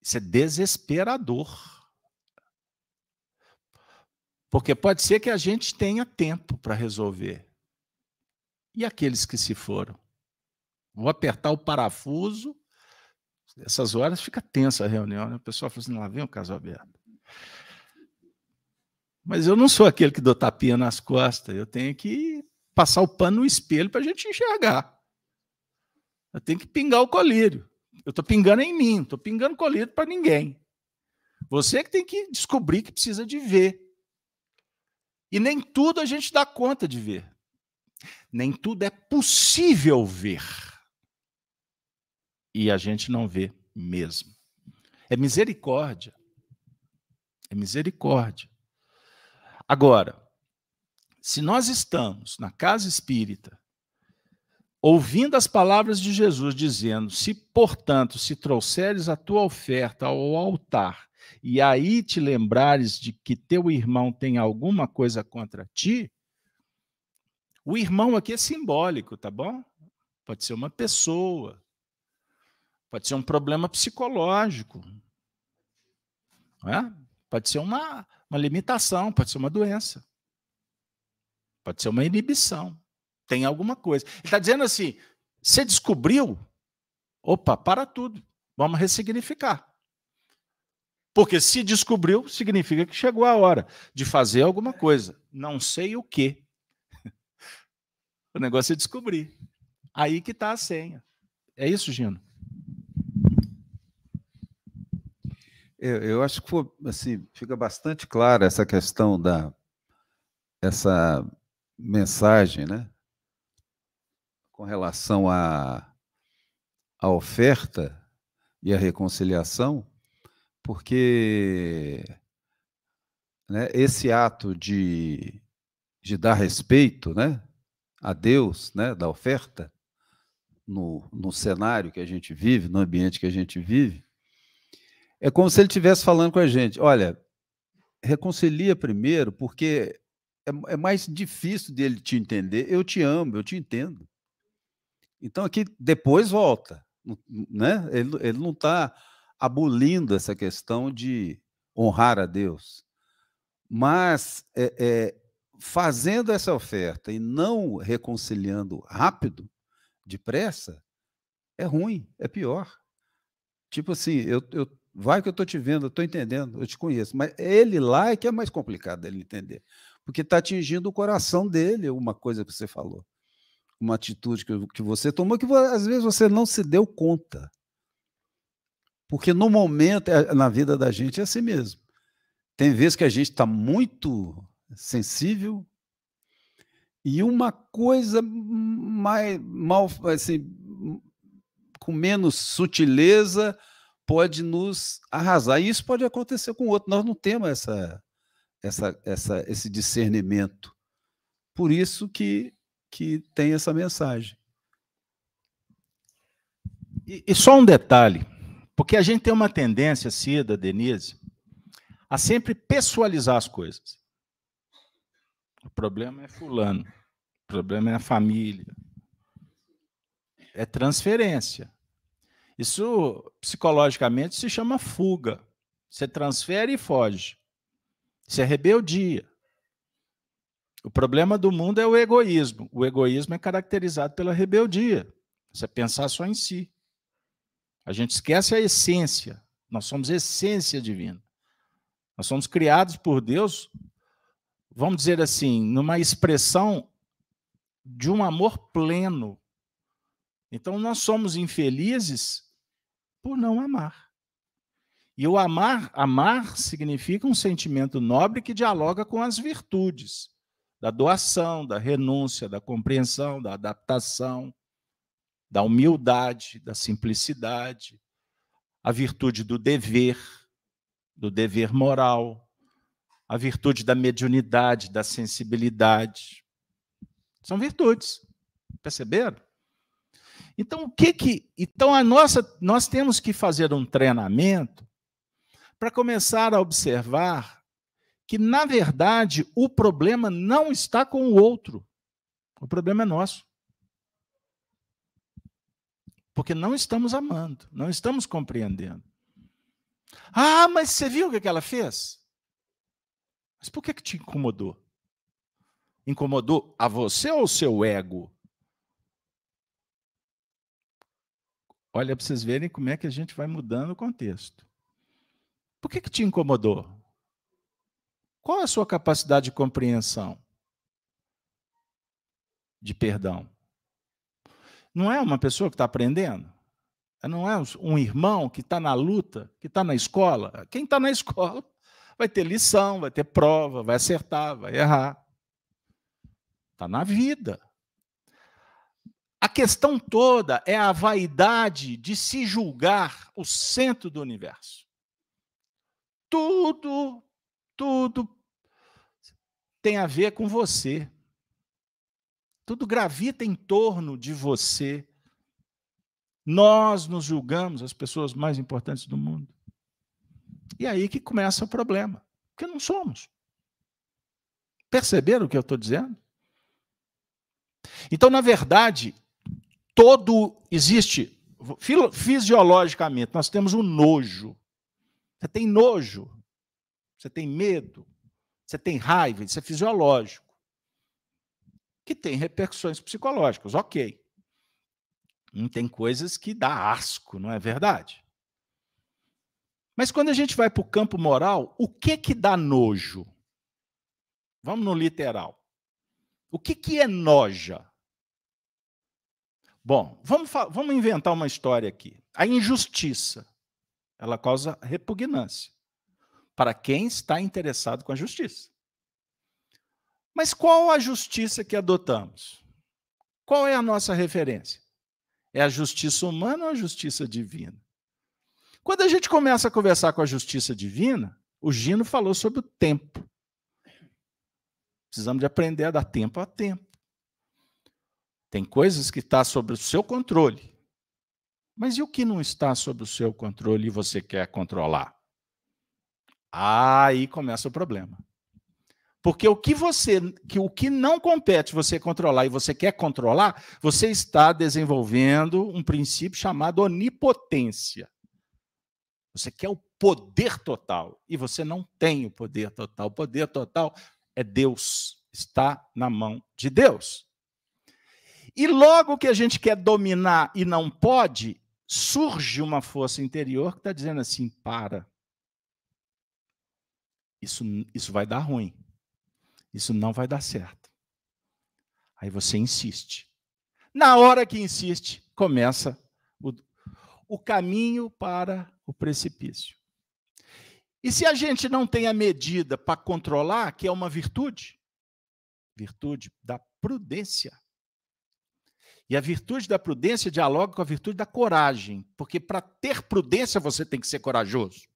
Isso é desesperador. Porque pode ser que a gente tenha tempo para resolver. E aqueles que se foram? Vou apertar o parafuso. Essas horas fica tensa a reunião, né? O pessoal fala assim: lá vem o caso aberto. Mas eu não sou aquele que dou tapinha nas costas. Eu tenho que passar o pano no espelho para a gente enxergar. Eu tenho que pingar o colírio. Eu estou pingando em mim, estou pingando colírio para ninguém. Você que tem que descobrir que precisa de ver. E nem tudo a gente dá conta de ver. Nem tudo é possível ver. E a gente não vê mesmo. É misericórdia. É misericórdia. Agora, se nós estamos na casa espírita, ouvindo as palavras de Jesus dizendo: Se, portanto, se trouxeres a tua oferta ao altar e aí te lembrares de que teu irmão tem alguma coisa contra ti, o irmão aqui é simbólico, tá bom? Pode ser uma pessoa, pode ser um problema psicológico, é? Pode ser uma, uma limitação, pode ser uma doença, pode ser uma inibição, tem alguma coisa. Ele está dizendo assim: você descobriu? Opa, para tudo, vamos ressignificar. Porque se descobriu, significa que chegou a hora de fazer alguma coisa. Não sei o que. O negócio é descobrir. Aí que está a senha. É isso, Gino? Eu, eu acho que assim, fica bastante clara essa questão da essa mensagem, né? Com relação à, à oferta e à reconciliação, porque né, esse ato de, de dar respeito né, a Deus, né, da oferta, no, no cenário que a gente vive, no ambiente que a gente vive, é como se ele estivesse falando com a gente: olha, reconcilia primeiro, porque é, é mais difícil dele te entender. Eu te amo, eu te entendo. Então aqui depois volta, né? Ele, ele não está abolindo essa questão de honrar a Deus. Mas é, é, fazendo essa oferta e não reconciliando rápido, depressa, é ruim, é pior. Tipo assim, eu, eu vai que eu estou te vendo, eu estou entendendo, eu te conheço, mas ele lá é que é mais complicado dele entender, porque está atingindo o coração dele uma coisa que você falou, uma atitude que, que você tomou que às vezes você não se deu conta. Porque no momento, é, na vida da gente, é assim mesmo. Tem vezes que a gente está muito sensível e uma coisa mais mal, assim, com menos sutileza pode nos arrasar. E isso pode acontecer com o outro. Nós não temos essa, essa, essa, esse discernimento. Por isso que, que tem essa mensagem. E, e só um detalhe. Porque a gente tem uma tendência, Cida, Denise, a sempre pessoalizar as coisas. O problema é fulano, o problema é a família. É transferência. Isso psicologicamente se chama fuga. Você transfere e foge. Isso é rebeldia. O problema do mundo é o egoísmo. O egoísmo é caracterizado pela rebeldia. Você pensar só em si. A gente esquece a essência. Nós somos essência divina. Nós somos criados por Deus, vamos dizer assim, numa expressão de um amor pleno. Então nós somos infelizes por não amar. E o amar, amar significa um sentimento nobre que dialoga com as virtudes. da doação, da renúncia, da compreensão, da adaptação, da humildade, da simplicidade, a virtude do dever, do dever moral, a virtude da mediunidade, da sensibilidade. São virtudes. Perceberam? Então, o que que. Então, a nossa, nós temos que fazer um treinamento para começar a observar que, na verdade, o problema não está com o outro. O problema é nosso. Porque não estamos amando, não estamos compreendendo. Ah, mas você viu o que ela fez? Mas por que, que te incomodou? Incomodou a você ou o seu ego? Olha, para vocês verem como é que a gente vai mudando o contexto. Por que, que te incomodou? Qual a sua capacidade de compreensão? De perdão? Não é uma pessoa que está aprendendo? Não é um irmão que está na luta, que está na escola? Quem está na escola vai ter lição, vai ter prova, vai acertar, vai errar. Está na vida. A questão toda é a vaidade de se julgar o centro do universo. Tudo, tudo tem a ver com você. Tudo gravita em torno de você. Nós nos julgamos as pessoas mais importantes do mundo. E aí que começa o problema, porque não somos. Perceberam o que eu estou dizendo? Então, na verdade, todo existe fisiologicamente, nós temos um nojo. Você tem nojo, você tem medo, você tem raiva, isso é fisiológico. Que tem repercussões psicológicas, ok. Não tem coisas que dá asco, não é verdade? Mas quando a gente vai para o campo moral, o que que dá nojo? Vamos no literal. O que, que é noja? Bom, vamos, vamos inventar uma história aqui. A injustiça, ela causa repugnância para quem está interessado com a justiça. Mas qual a justiça que adotamos? Qual é a nossa referência? É a justiça humana ou a justiça divina? Quando a gente começa a conversar com a justiça divina, o Gino falou sobre o tempo. Precisamos de aprender a dar tempo a tempo. Tem coisas que estão tá sob o seu controle. Mas e o que não está sob o seu controle e você quer controlar? Aí começa o problema. Porque o que você, que o que não compete você controlar e você quer controlar, você está desenvolvendo um princípio chamado onipotência. Você quer o poder total e você não tem o poder total. O poder total é Deus, está na mão de Deus. E logo que a gente quer dominar e não pode, surge uma força interior que está dizendo assim: para. Isso, isso vai dar ruim. Isso não vai dar certo. Aí você insiste. Na hora que insiste, começa o, o caminho para o precipício. E se a gente não tem a medida para controlar, que é uma virtude, virtude da prudência, e a virtude da prudência dialoga com a virtude da coragem, porque para ter prudência você tem que ser corajoso.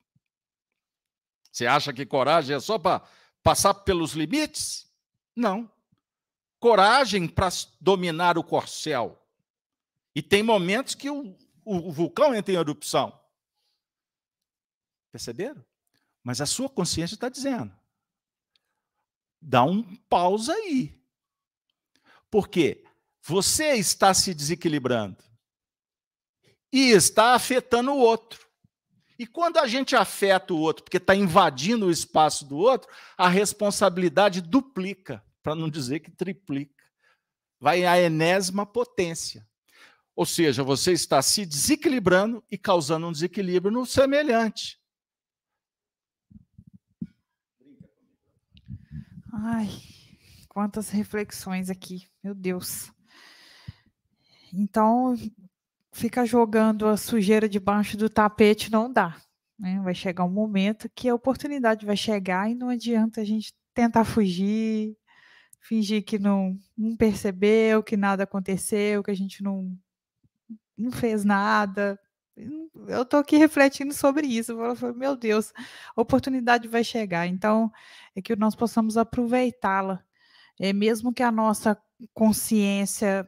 Você acha que coragem é só para passar pelos limites? Não. Coragem para dominar o corcel. E tem momentos que o, o, o vulcão entra em erupção. Perceberam? Mas a sua consciência está dizendo: dá um pausa aí. Por quê? Você está se desequilibrando e está afetando o outro. E quando a gente afeta o outro, porque está invadindo o espaço do outro, a responsabilidade duplica, para não dizer que triplica. Vai à enésima potência. Ou seja, você está se desequilibrando e causando um desequilíbrio no semelhante. Ai, quantas reflexões aqui, meu Deus. Então, ficar jogando a sujeira debaixo do tapete não dá. Né? Vai chegar um momento que a oportunidade vai chegar e não adianta a gente tentar fugir, fingir que não, não percebeu, que nada aconteceu, que a gente não, não fez nada. Eu estou aqui refletindo sobre isso. Eu falo, meu Deus, a oportunidade vai chegar. Então, é que nós possamos aproveitá-la. É mesmo que a nossa consciência,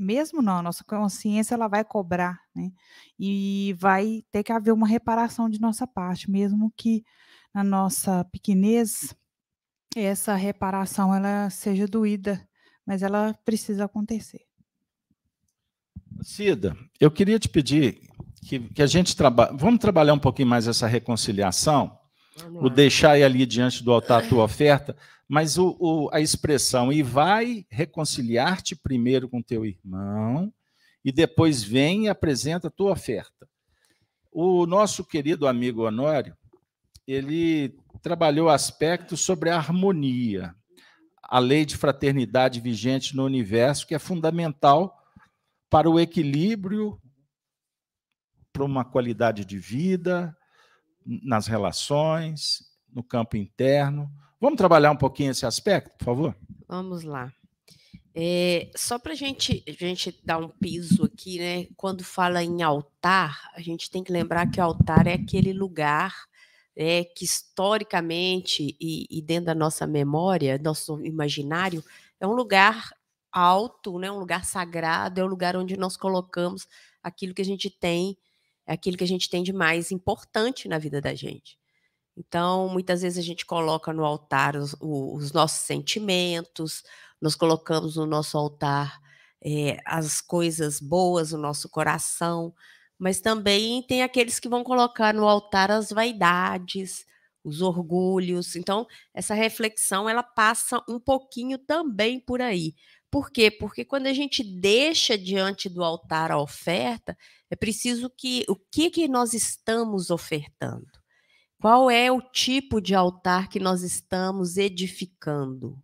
mesmo não, a nossa consciência ela vai cobrar, né? E vai ter que haver uma reparação de nossa parte, mesmo que na nossa pequenez essa reparação ela seja doída, mas ela precisa acontecer. Cida, eu queria te pedir que, que a gente trabalhe. Vamos trabalhar um pouquinho mais essa reconciliação, o deixar ali diante do altar a tua oferta, mas o, o, a expressão e vai reconciliar-te primeiro com teu irmão e depois vem e apresenta a tua oferta. O nosso querido amigo Honório, ele trabalhou aspectos sobre a harmonia, a lei de fraternidade vigente no universo, que é fundamental para o equilíbrio, para uma qualidade de vida, nas relações, no campo interno. Vamos trabalhar um pouquinho esse aspecto, por favor? Vamos lá. É, só para gente, a gente dar um piso aqui, né? Quando fala em altar, a gente tem que lembrar que o altar é aquele lugar é, que historicamente e, e, dentro da nossa memória, nosso imaginário, é um lugar alto, né, um lugar sagrado, é o um lugar onde nós colocamos aquilo que a gente tem, aquilo que a gente tem de mais importante na vida da gente. Então, muitas vezes a gente coloca no altar os, os nossos sentimentos, nós colocamos no nosso altar é, as coisas boas, o nosso coração, mas também tem aqueles que vão colocar no altar as vaidades, os orgulhos. Então, essa reflexão ela passa um pouquinho também por aí. Por quê? Porque quando a gente deixa diante do altar a oferta, é preciso que o que que nós estamos ofertando? Qual é o tipo de altar que nós estamos edificando?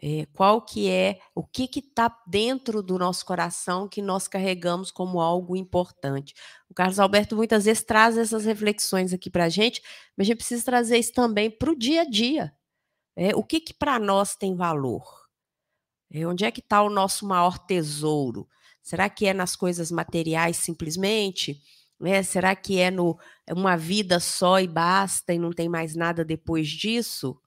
É, qual que é, o que está dentro do nosso coração que nós carregamos como algo importante. O Carlos Alberto muitas vezes traz essas reflexões aqui para a gente, mas a gente precisa trazer isso também para o dia a dia. É, o que, que para nós tem valor? É, onde é que está o nosso maior tesouro? Será que é nas coisas materiais simplesmente? É, será que é no é uma vida só e basta e não tem mais nada depois disso?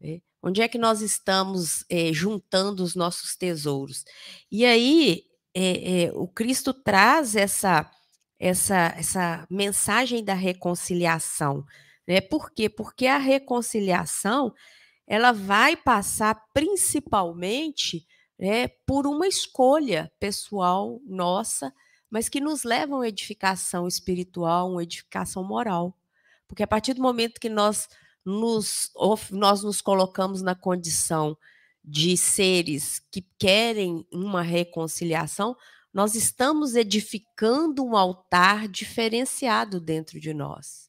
É, Onde é que nós estamos é, juntando os nossos tesouros? E aí, é, é, o Cristo traz essa, essa, essa mensagem da reconciliação. Né? Por quê? Porque a reconciliação ela vai passar principalmente né, por uma escolha pessoal nossa, mas que nos leva a uma edificação espiritual, uma edificação moral. Porque a partir do momento que nós nos, nós nos colocamos na condição de seres que querem uma reconciliação, nós estamos edificando um altar diferenciado dentro de nós.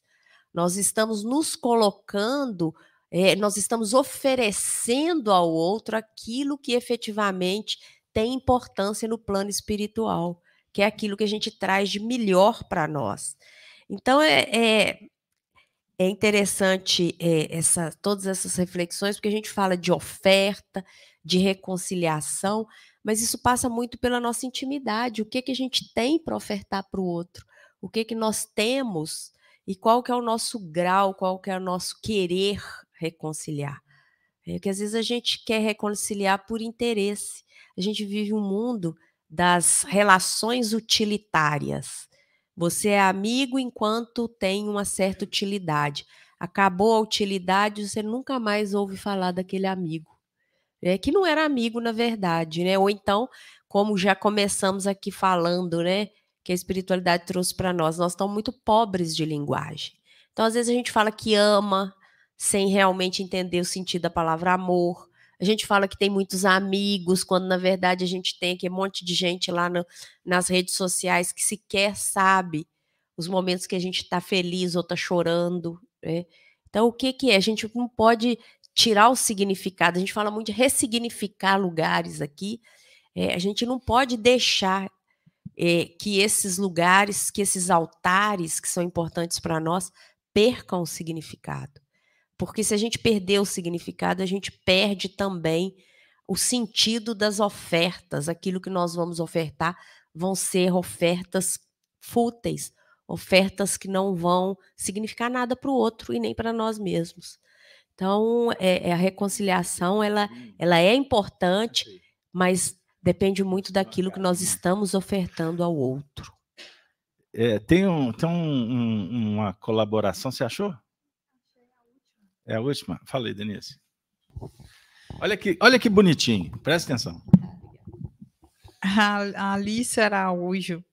Nós estamos nos colocando, é, nós estamos oferecendo ao outro aquilo que efetivamente tem importância no plano espiritual, que é aquilo que a gente traz de melhor para nós. Então, é, é, é interessante é, essa, todas essas reflexões, porque a gente fala de oferta, de reconciliação, mas isso passa muito pela nossa intimidade. O que, que a gente tem para ofertar para o outro? O que, que nós temos e qual que é o nosso grau, qual que é o nosso querer reconciliar? É que às vezes a gente quer reconciliar por interesse. A gente vive um mundo das relações utilitárias. Você é amigo enquanto tem uma certa utilidade. Acabou a utilidade, você nunca mais ouve falar daquele amigo. Né? Que não era amigo, na verdade, né? Ou então, como já começamos aqui falando, né? Que a espiritualidade trouxe para nós, nós estamos muito pobres de linguagem. Então, às vezes, a gente fala que ama, sem realmente entender o sentido da palavra amor. A gente fala que tem muitos amigos, quando na verdade a gente tem aqui um monte de gente lá no, nas redes sociais que sequer sabe os momentos que a gente está feliz ou está chorando. Né? Então, o que, que é? A gente não pode tirar o significado, a gente fala muito de ressignificar lugares aqui. É, a gente não pode deixar é, que esses lugares, que esses altares que são importantes para nós, percam o significado. Porque se a gente perder o significado, a gente perde também o sentido das ofertas, aquilo que nós vamos ofertar vão ser ofertas fúteis, ofertas que não vão significar nada para o outro e nem para nós mesmos. Então, é, é, a reconciliação ela, ela é importante, mas depende muito daquilo que nós estamos ofertando ao outro. É, tem um, tem um, um, uma colaboração, você achou? É a última? Falei, Denise. Olha que, olha que bonitinho, presta atenção. A Alice Araújo,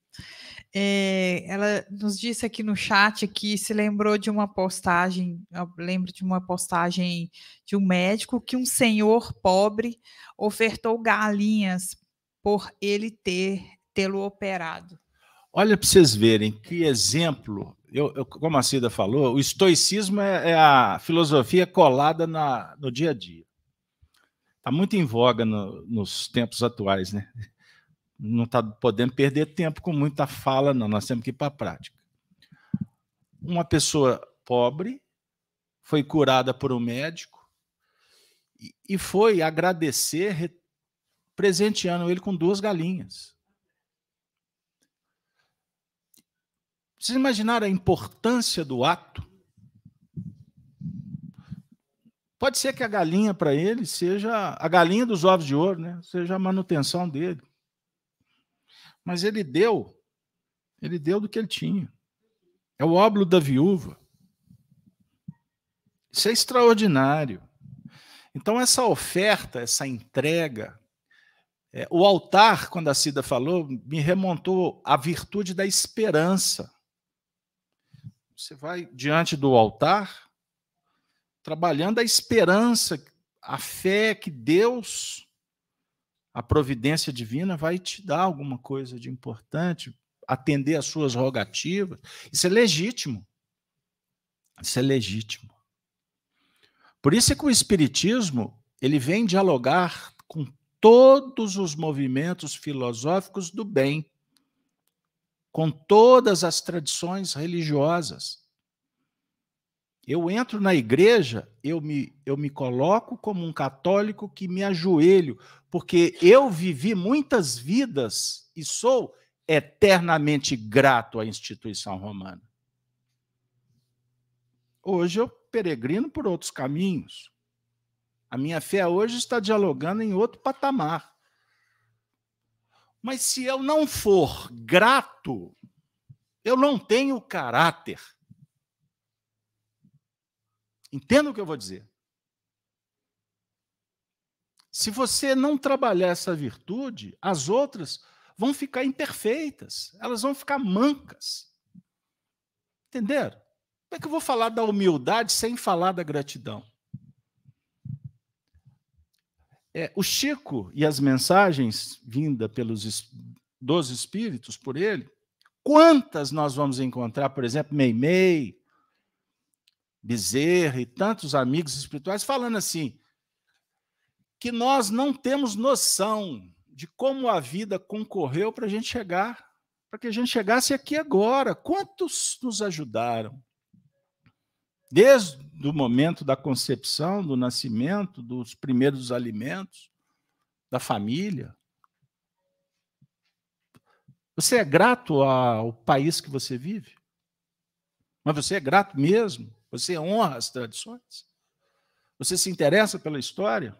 é, ela nos disse aqui no chat que se lembrou de uma postagem, lembro de uma postagem de um médico que um senhor pobre ofertou galinhas por ele ter tê-lo operado. Olha para vocês verem que exemplo. Eu, eu, como a Cida falou, o estoicismo é, é a filosofia colada na, no dia a dia. Está muito em voga no, nos tempos atuais, né? Não está podendo perder tempo com muita fala, não. Nós temos que ir para a prática. Uma pessoa pobre foi curada por um médico e, e foi agradecer, presenteando ele com duas galinhas. Vocês imaginaram a importância do ato? Pode ser que a galinha para ele seja a galinha dos ovos de ouro, né? Seja a manutenção dele. Mas ele deu, ele deu do que ele tinha. É o óbolo da viúva. Isso é extraordinário. Então, essa oferta, essa entrega, é, o altar, quando a Cida falou, me remontou à virtude da esperança. Você vai diante do altar, trabalhando a esperança, a fé que Deus, a providência divina, vai te dar alguma coisa de importante, atender às suas rogativas. Isso é legítimo. Isso é legítimo. Por isso é que o Espiritismo ele vem dialogar com todos os movimentos filosóficos do bem, com todas as tradições religiosas. Eu entro na igreja, eu me, eu me coloco como um católico que me ajoelho, porque eu vivi muitas vidas e sou eternamente grato à instituição romana. Hoje eu peregrino por outros caminhos. A minha fé hoje está dialogando em outro patamar. Mas se eu não for grato, eu não tenho caráter. Entenda o que eu vou dizer. Se você não trabalhar essa virtude, as outras vão ficar imperfeitas, elas vão ficar mancas. Entenderam? Como é que eu vou falar da humildade sem falar da gratidão? É, o Chico e as mensagens vindas pelos dos espíritos por ele, quantas nós vamos encontrar, por exemplo, Meimei, Bezerra e tantos amigos espirituais falando assim, que nós não temos noção de como a vida concorreu para a gente chegar, para que a gente chegasse aqui agora. Quantos nos ajudaram? Desde o momento da concepção, do nascimento, dos primeiros alimentos, da família. Você é grato ao país que você vive? Mas você é grato mesmo? Você honra as tradições? Você se interessa pela história?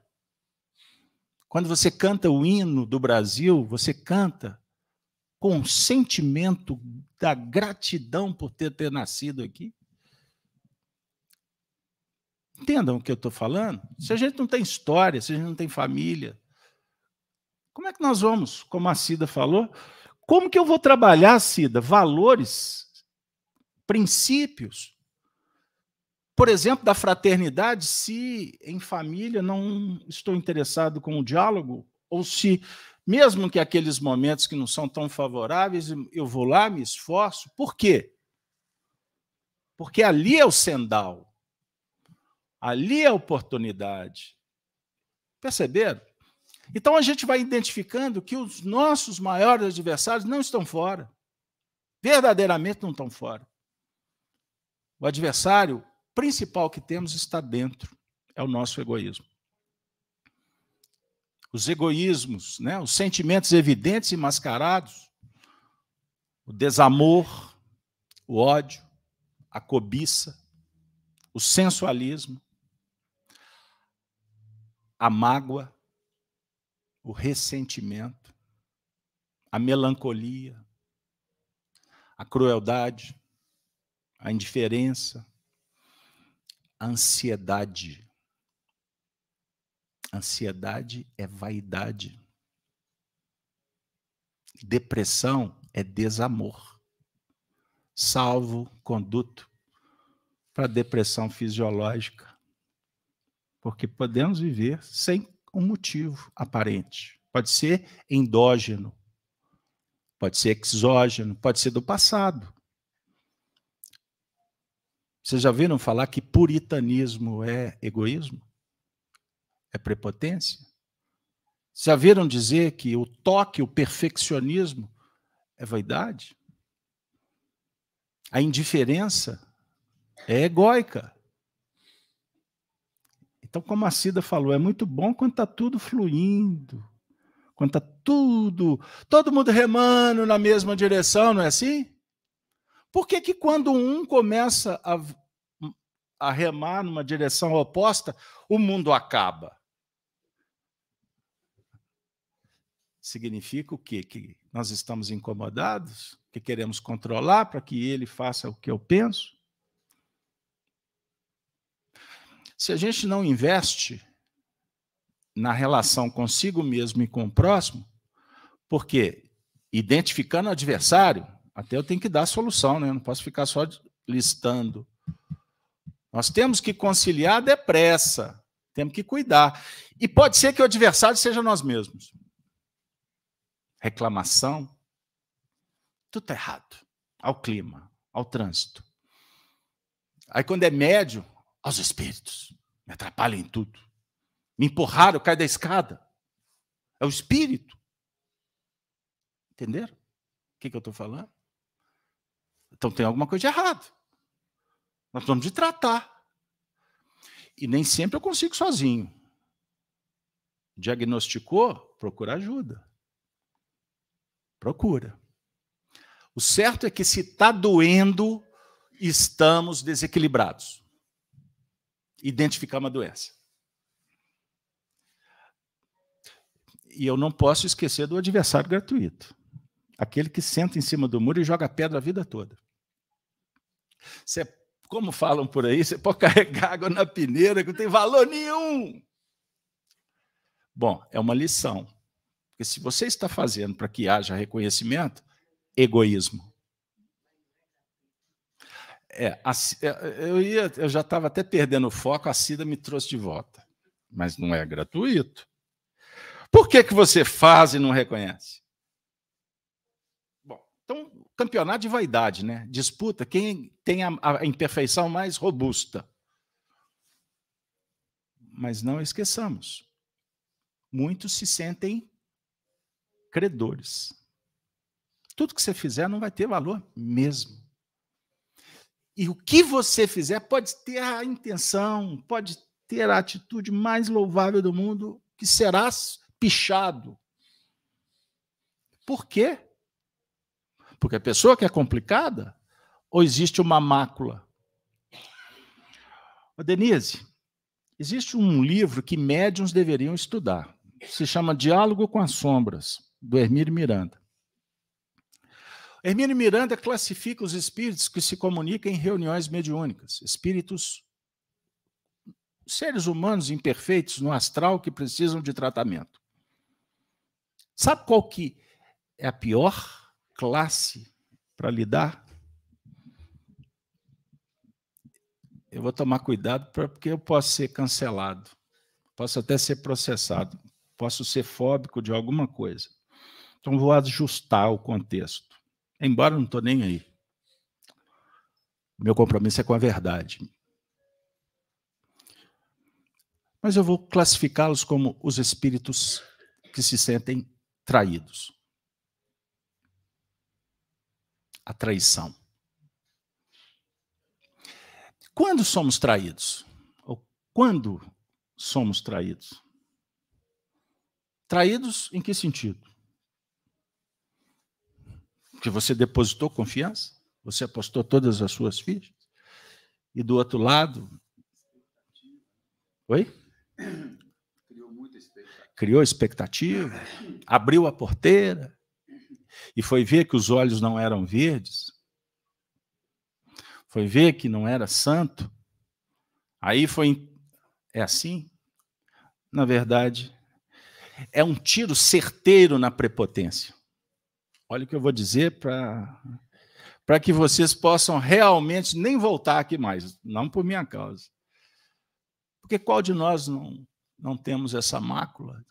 Quando você canta o hino do Brasil, você canta com o sentimento da gratidão por ter, ter nascido aqui? Entendam o que eu estou falando? Se a gente não tem história, se a gente não tem família, como é que nós vamos, como a Cida falou, como que eu vou trabalhar, Cida, valores, princípios, por exemplo, da fraternidade, se em família não estou interessado com o diálogo, ou se, mesmo que aqueles momentos que não são tão favoráveis, eu vou lá, me esforço. Por quê? Porque ali é o sendal. Ali é a oportunidade. Perceberam? Então a gente vai identificando que os nossos maiores adversários não estão fora. Verdadeiramente não estão fora. O adversário principal que temos está dentro, é o nosso egoísmo. os egoísmos, né? os sentimentos evidentes e mascarados, o desamor, o ódio, a cobiça, o sensualismo, a mágoa, o ressentimento, a melancolia, a crueldade, a indiferença, a ansiedade. Ansiedade é vaidade. Depressão é desamor. Salvo conduto para depressão fisiológica. Porque podemos viver sem um motivo aparente. Pode ser endógeno, pode ser exógeno, pode ser do passado. Vocês já viram falar que puritanismo é egoísmo? É prepotência? Já viram dizer que o toque, o perfeccionismo é vaidade? A indiferença é egóica. Então, como a Cida falou, é muito bom quando está tudo fluindo, quando está tudo, todo mundo remando na mesma direção, não é assim? Por que, que quando um começa a, a remar numa direção oposta, o mundo acaba? significa o quê? Que nós estamos incomodados, que queremos controlar para que ele faça o que eu penso? Se a gente não investe na relação consigo mesmo e com o próximo, porque identificando o adversário, até eu tenho que dar a solução, né? Eu não posso ficar só listando. Nós temos que conciliar depressa, temos que cuidar. E pode ser que o adversário seja nós mesmos reclamação, tudo está errado. Ao clima, ao trânsito. Aí quando é médio, aos espíritos. Me atrapalham em tudo. Me empurraram, eu caio da escada. É o espírito. Entenderam? O que, que eu estou falando? Então tem alguma coisa de errado. Nós vamos de tratar. E nem sempre eu consigo sozinho. Diagnosticou, procura ajuda. Procura. O certo é que se está doendo, estamos desequilibrados. Identificar uma doença. E eu não posso esquecer do adversário gratuito. Aquele que senta em cima do muro e joga pedra a vida toda. Você, como falam por aí, você pode carregar água na peneira que não tem valor nenhum. Bom, é uma lição. Porque se você está fazendo para que haja reconhecimento, egoísmo. É, a, é, eu, ia, eu já estava até perdendo o foco, a Cida me trouxe de volta. Mas não é gratuito. Por que, que você faz e não reconhece? Bom, então, campeonato de vaidade, né? Disputa quem tem a, a imperfeição mais robusta. Mas não esqueçamos, muitos se sentem credores. Tudo que você fizer não vai ter valor mesmo. E o que você fizer pode ter a intenção, pode ter a atitude mais louvável do mundo, que serás pichado. Por quê? Porque a pessoa que é complicada, ou existe uma mácula? Ô Denise, existe um livro que médiums deveriam estudar. Se chama Diálogo com as Sombras do Hermílio Miranda. Hermílio Miranda classifica os espíritos que se comunicam em reuniões mediúnicas, espíritos seres humanos imperfeitos no astral que precisam de tratamento. Sabe qual que é a pior classe para lidar? Eu vou tomar cuidado porque eu posso ser cancelado, posso até ser processado, posso ser fóbico de alguma coisa. Então, vou ajustar o contexto. Embora não estou nem aí. Meu compromisso é com a verdade. Mas eu vou classificá-los como os espíritos que se sentem traídos. A traição. Quando somos traídos? Ou quando somos traídos? Traídos em que sentido? Que você depositou confiança? Você apostou todas as suas fichas? E do outro lado. Oi? Criou muita expectativa. Criou expectativa, abriu a porteira e foi ver que os olhos não eram verdes. Foi ver que não era santo. Aí foi. É assim? Na verdade, é um tiro certeiro na prepotência. Olha o que eu vou dizer para para que vocês possam realmente nem voltar aqui mais, não por minha causa. Porque qual de nós não, não temos essa mácula?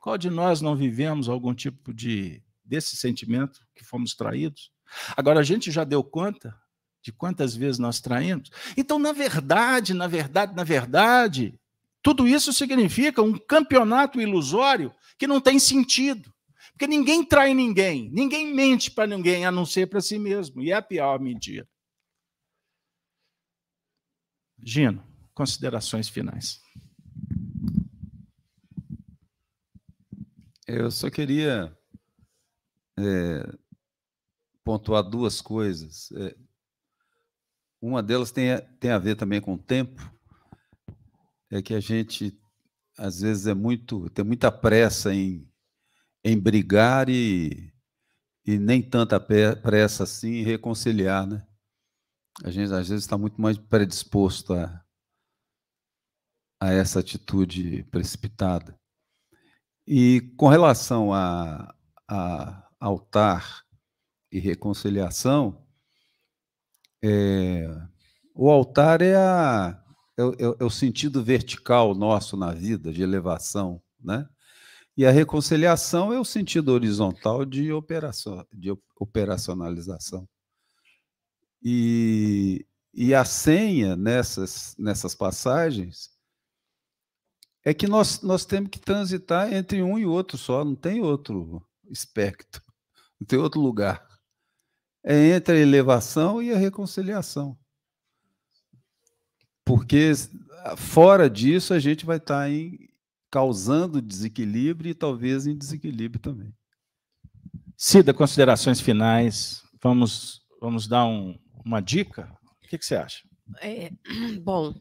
Qual de nós não vivemos algum tipo de desse sentimento que fomos traídos? Agora a gente já deu conta de quantas vezes nós traímos? Então, na verdade, na verdade, na verdade, tudo isso significa um campeonato ilusório que não tem sentido. Porque ninguém trai ninguém, ninguém mente para ninguém, a não ser para si mesmo. E é a pior mentira. Gino, considerações finais. Eu só queria é, pontuar duas coisas. É, uma delas tem, tem a ver também com o tempo é que a gente às vezes é muito tem muita pressa em, em brigar e, e nem tanta pressa assim em reconciliar, né? A gente às vezes está muito mais predisposto a, a essa atitude precipitada. E com relação a, a altar e reconciliação, é, o altar é a, é, é, é o sentido vertical nosso na vida, de elevação, né? E a reconciliação é o sentido horizontal de, operação, de operacionalização. E, e a senha nessas, nessas passagens é que nós, nós temos que transitar entre um e outro só, não tem outro espectro, não tem outro lugar. É entre a elevação e a reconciliação. Porque fora disso a gente vai estar tá em, causando desequilíbrio e talvez em desequilíbrio também. Cida, considerações finais. Vamos, vamos dar um, uma dica? O que, que você acha? É, bom,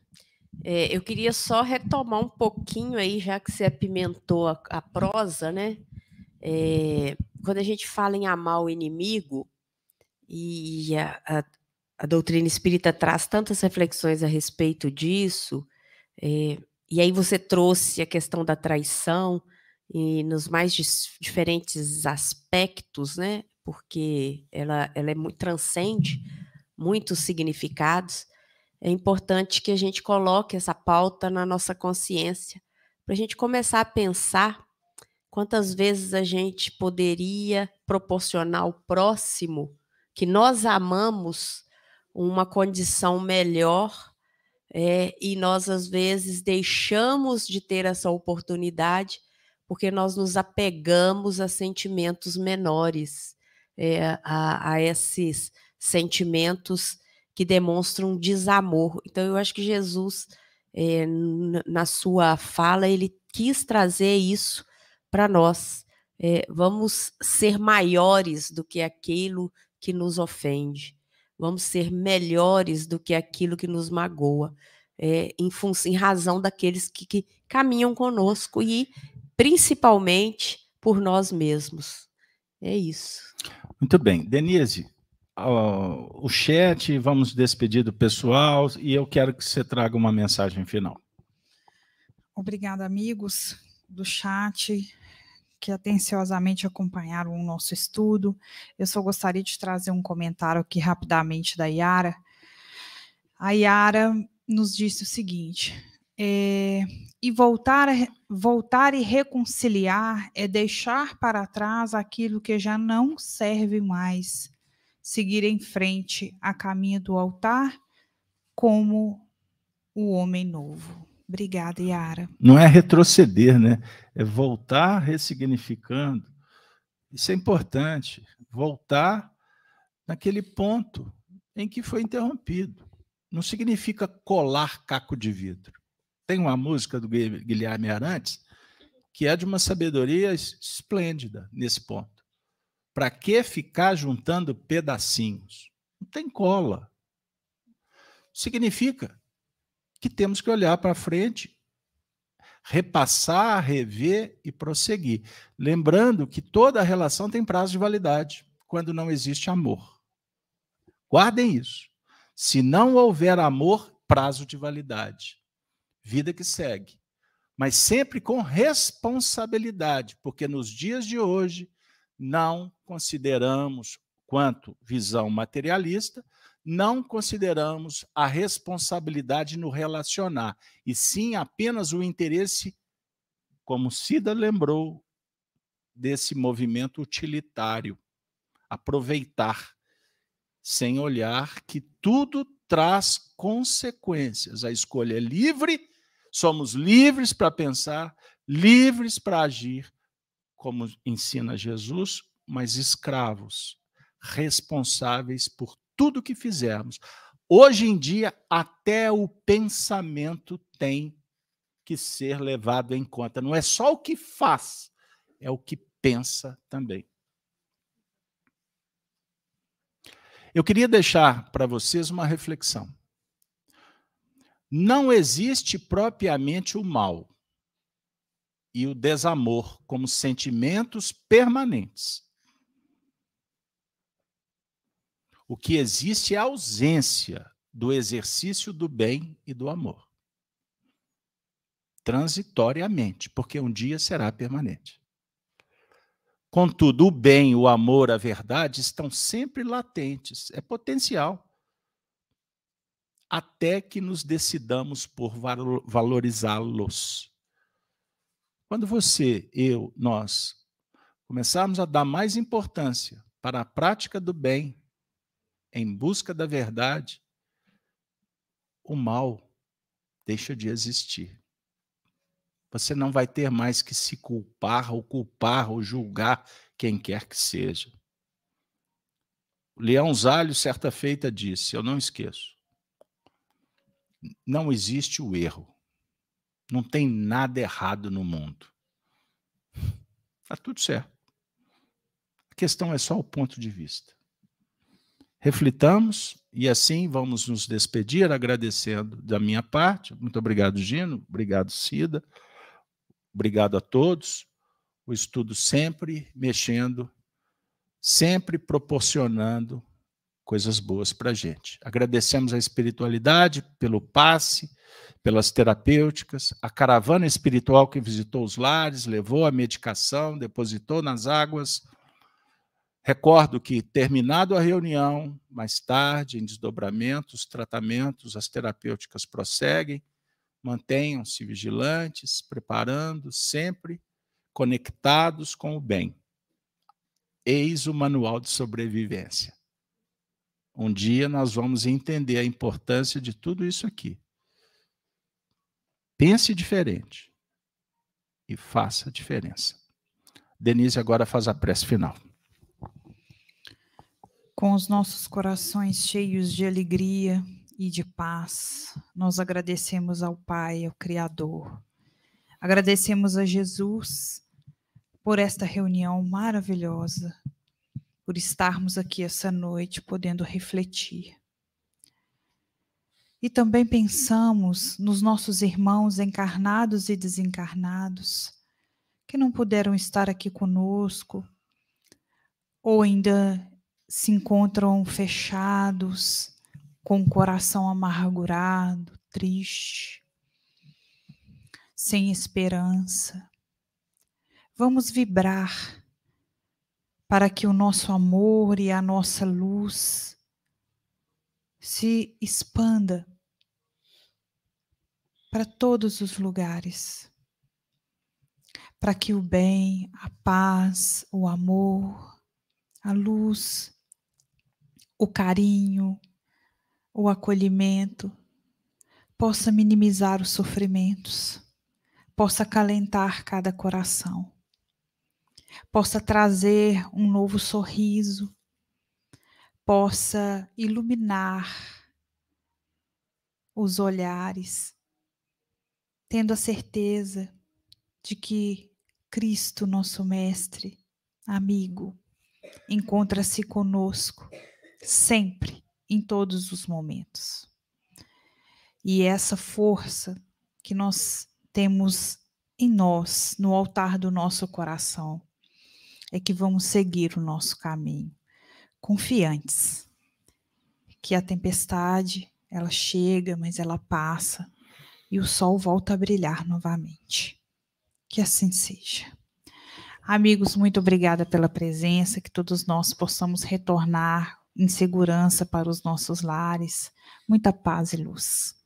é, eu queria só retomar um pouquinho aí, já que você apimentou a, a prosa, né? É, quando a gente fala em amar o inimigo, e a, a, a doutrina espírita traz tantas reflexões a respeito disso, é, e aí você trouxe a questão da traição e nos mais diferentes aspectos, né? Porque ela, ela é muito transcende muitos significados. É importante que a gente coloque essa pauta na nossa consciência para a gente começar a pensar quantas vezes a gente poderia proporcionar ao próximo que nós amamos uma condição melhor é, e nós às vezes deixamos de ter essa oportunidade porque nós nos apegamos a sentimentos menores, é, a, a, esses sentimentos que demonstram desamor. Então, eu acho que Jesus, é, na sua fala, ele quis trazer isso para nós. É, vamos ser maiores do que aquilo que nos ofende vamos ser melhores do que aquilo que nos magoa, é, em, em razão daqueles que, que caminham conosco e principalmente por nós mesmos. É isso. Muito bem. Denise, o chat, vamos despedir do pessoal e eu quero que você traga uma mensagem final. Obrigada, amigos do chat que atenciosamente acompanharam o nosso estudo. Eu só gostaria de trazer um comentário aqui rapidamente da Yara. A Yara nos disse o seguinte: é, e voltar, voltar e reconciliar é deixar para trás aquilo que já não serve mais, seguir em frente a caminho do altar como o homem novo. Obrigada, Yara. Não é retroceder, né? É voltar ressignificando. Isso é importante. Voltar naquele ponto em que foi interrompido. Não significa colar caco de vidro. Tem uma música do Guilherme Arantes que é de uma sabedoria esplêndida nesse ponto. Para que ficar juntando pedacinhos? Não tem cola. Significa que temos que olhar para frente, repassar, rever e prosseguir. Lembrando que toda relação tem prazo de validade quando não existe amor. Guardem isso. Se não houver amor, prazo de validade. Vida que segue. Mas sempre com responsabilidade, porque nos dias de hoje não consideramos, quanto visão materialista, não consideramos a responsabilidade no relacionar, e sim apenas o interesse, como Cida lembrou, desse movimento utilitário, aproveitar, sem olhar que tudo traz consequências. A escolha é livre, somos livres para pensar, livres para agir, como ensina Jesus, mas escravos, responsáveis por tudo que fizermos. Hoje em dia, até o pensamento tem que ser levado em conta. Não é só o que faz, é o que pensa também. Eu queria deixar para vocês uma reflexão. Não existe propriamente o mal e o desamor como sentimentos permanentes. O que existe é a ausência do exercício do bem e do amor. Transitoriamente, porque um dia será permanente. Contudo, o bem, o amor, a verdade estão sempre latentes, é potencial. Até que nos decidamos por valorizá-los. Quando você, eu, nós começarmos a dar mais importância para a prática do bem, em busca da verdade, o mal deixa de existir. Você não vai ter mais que se culpar, ou culpar, ou julgar quem quer que seja. Leão Zalho, certa feita, disse: Eu não esqueço. Não existe o erro. Não tem nada errado no mundo. Está tudo certo. A questão é só o ponto de vista reflitamos e assim vamos nos despedir agradecendo da minha parte. Muito obrigado, Gino. Obrigado, Cida. Obrigado a todos. O estudo sempre mexendo, sempre proporcionando coisas boas para a gente. Agradecemos a espiritualidade pelo passe, pelas terapêuticas, a caravana espiritual que visitou os lares, levou a medicação, depositou nas águas Recordo que, terminado a reunião, mais tarde, em desdobramentos, tratamentos, as terapêuticas prosseguem. Mantenham-se vigilantes, preparando, sempre conectados com o bem. Eis o manual de sobrevivência. Um dia nós vamos entender a importância de tudo isso aqui. Pense diferente e faça a diferença. Denise agora faz a prece final com os nossos corações cheios de alegria e de paz, nós agradecemos ao Pai, ao Criador. Agradecemos a Jesus por esta reunião maravilhosa, por estarmos aqui essa noite podendo refletir. E também pensamos nos nossos irmãos encarnados e desencarnados, que não puderam estar aqui conosco, ou ainda se encontram fechados, com o coração amargurado, triste, sem esperança. Vamos vibrar para que o nosso amor e a nossa luz se expanda para todos os lugares, para que o bem, a paz, o amor, a luz o carinho, o acolhimento, possa minimizar os sofrimentos, possa acalentar cada coração, possa trazer um novo sorriso, possa iluminar os olhares, tendo a certeza de que Cristo, nosso Mestre, amigo, encontra-se conosco sempre, em todos os momentos. E essa força que nós temos em nós, no altar do nosso coração, é que vamos seguir o nosso caminho, confiantes que a tempestade, ela chega, mas ela passa e o sol volta a brilhar novamente. Que assim seja. Amigos, muito obrigada pela presença, que todos nós possamos retornar em segurança para os nossos lares. Muita paz e luz.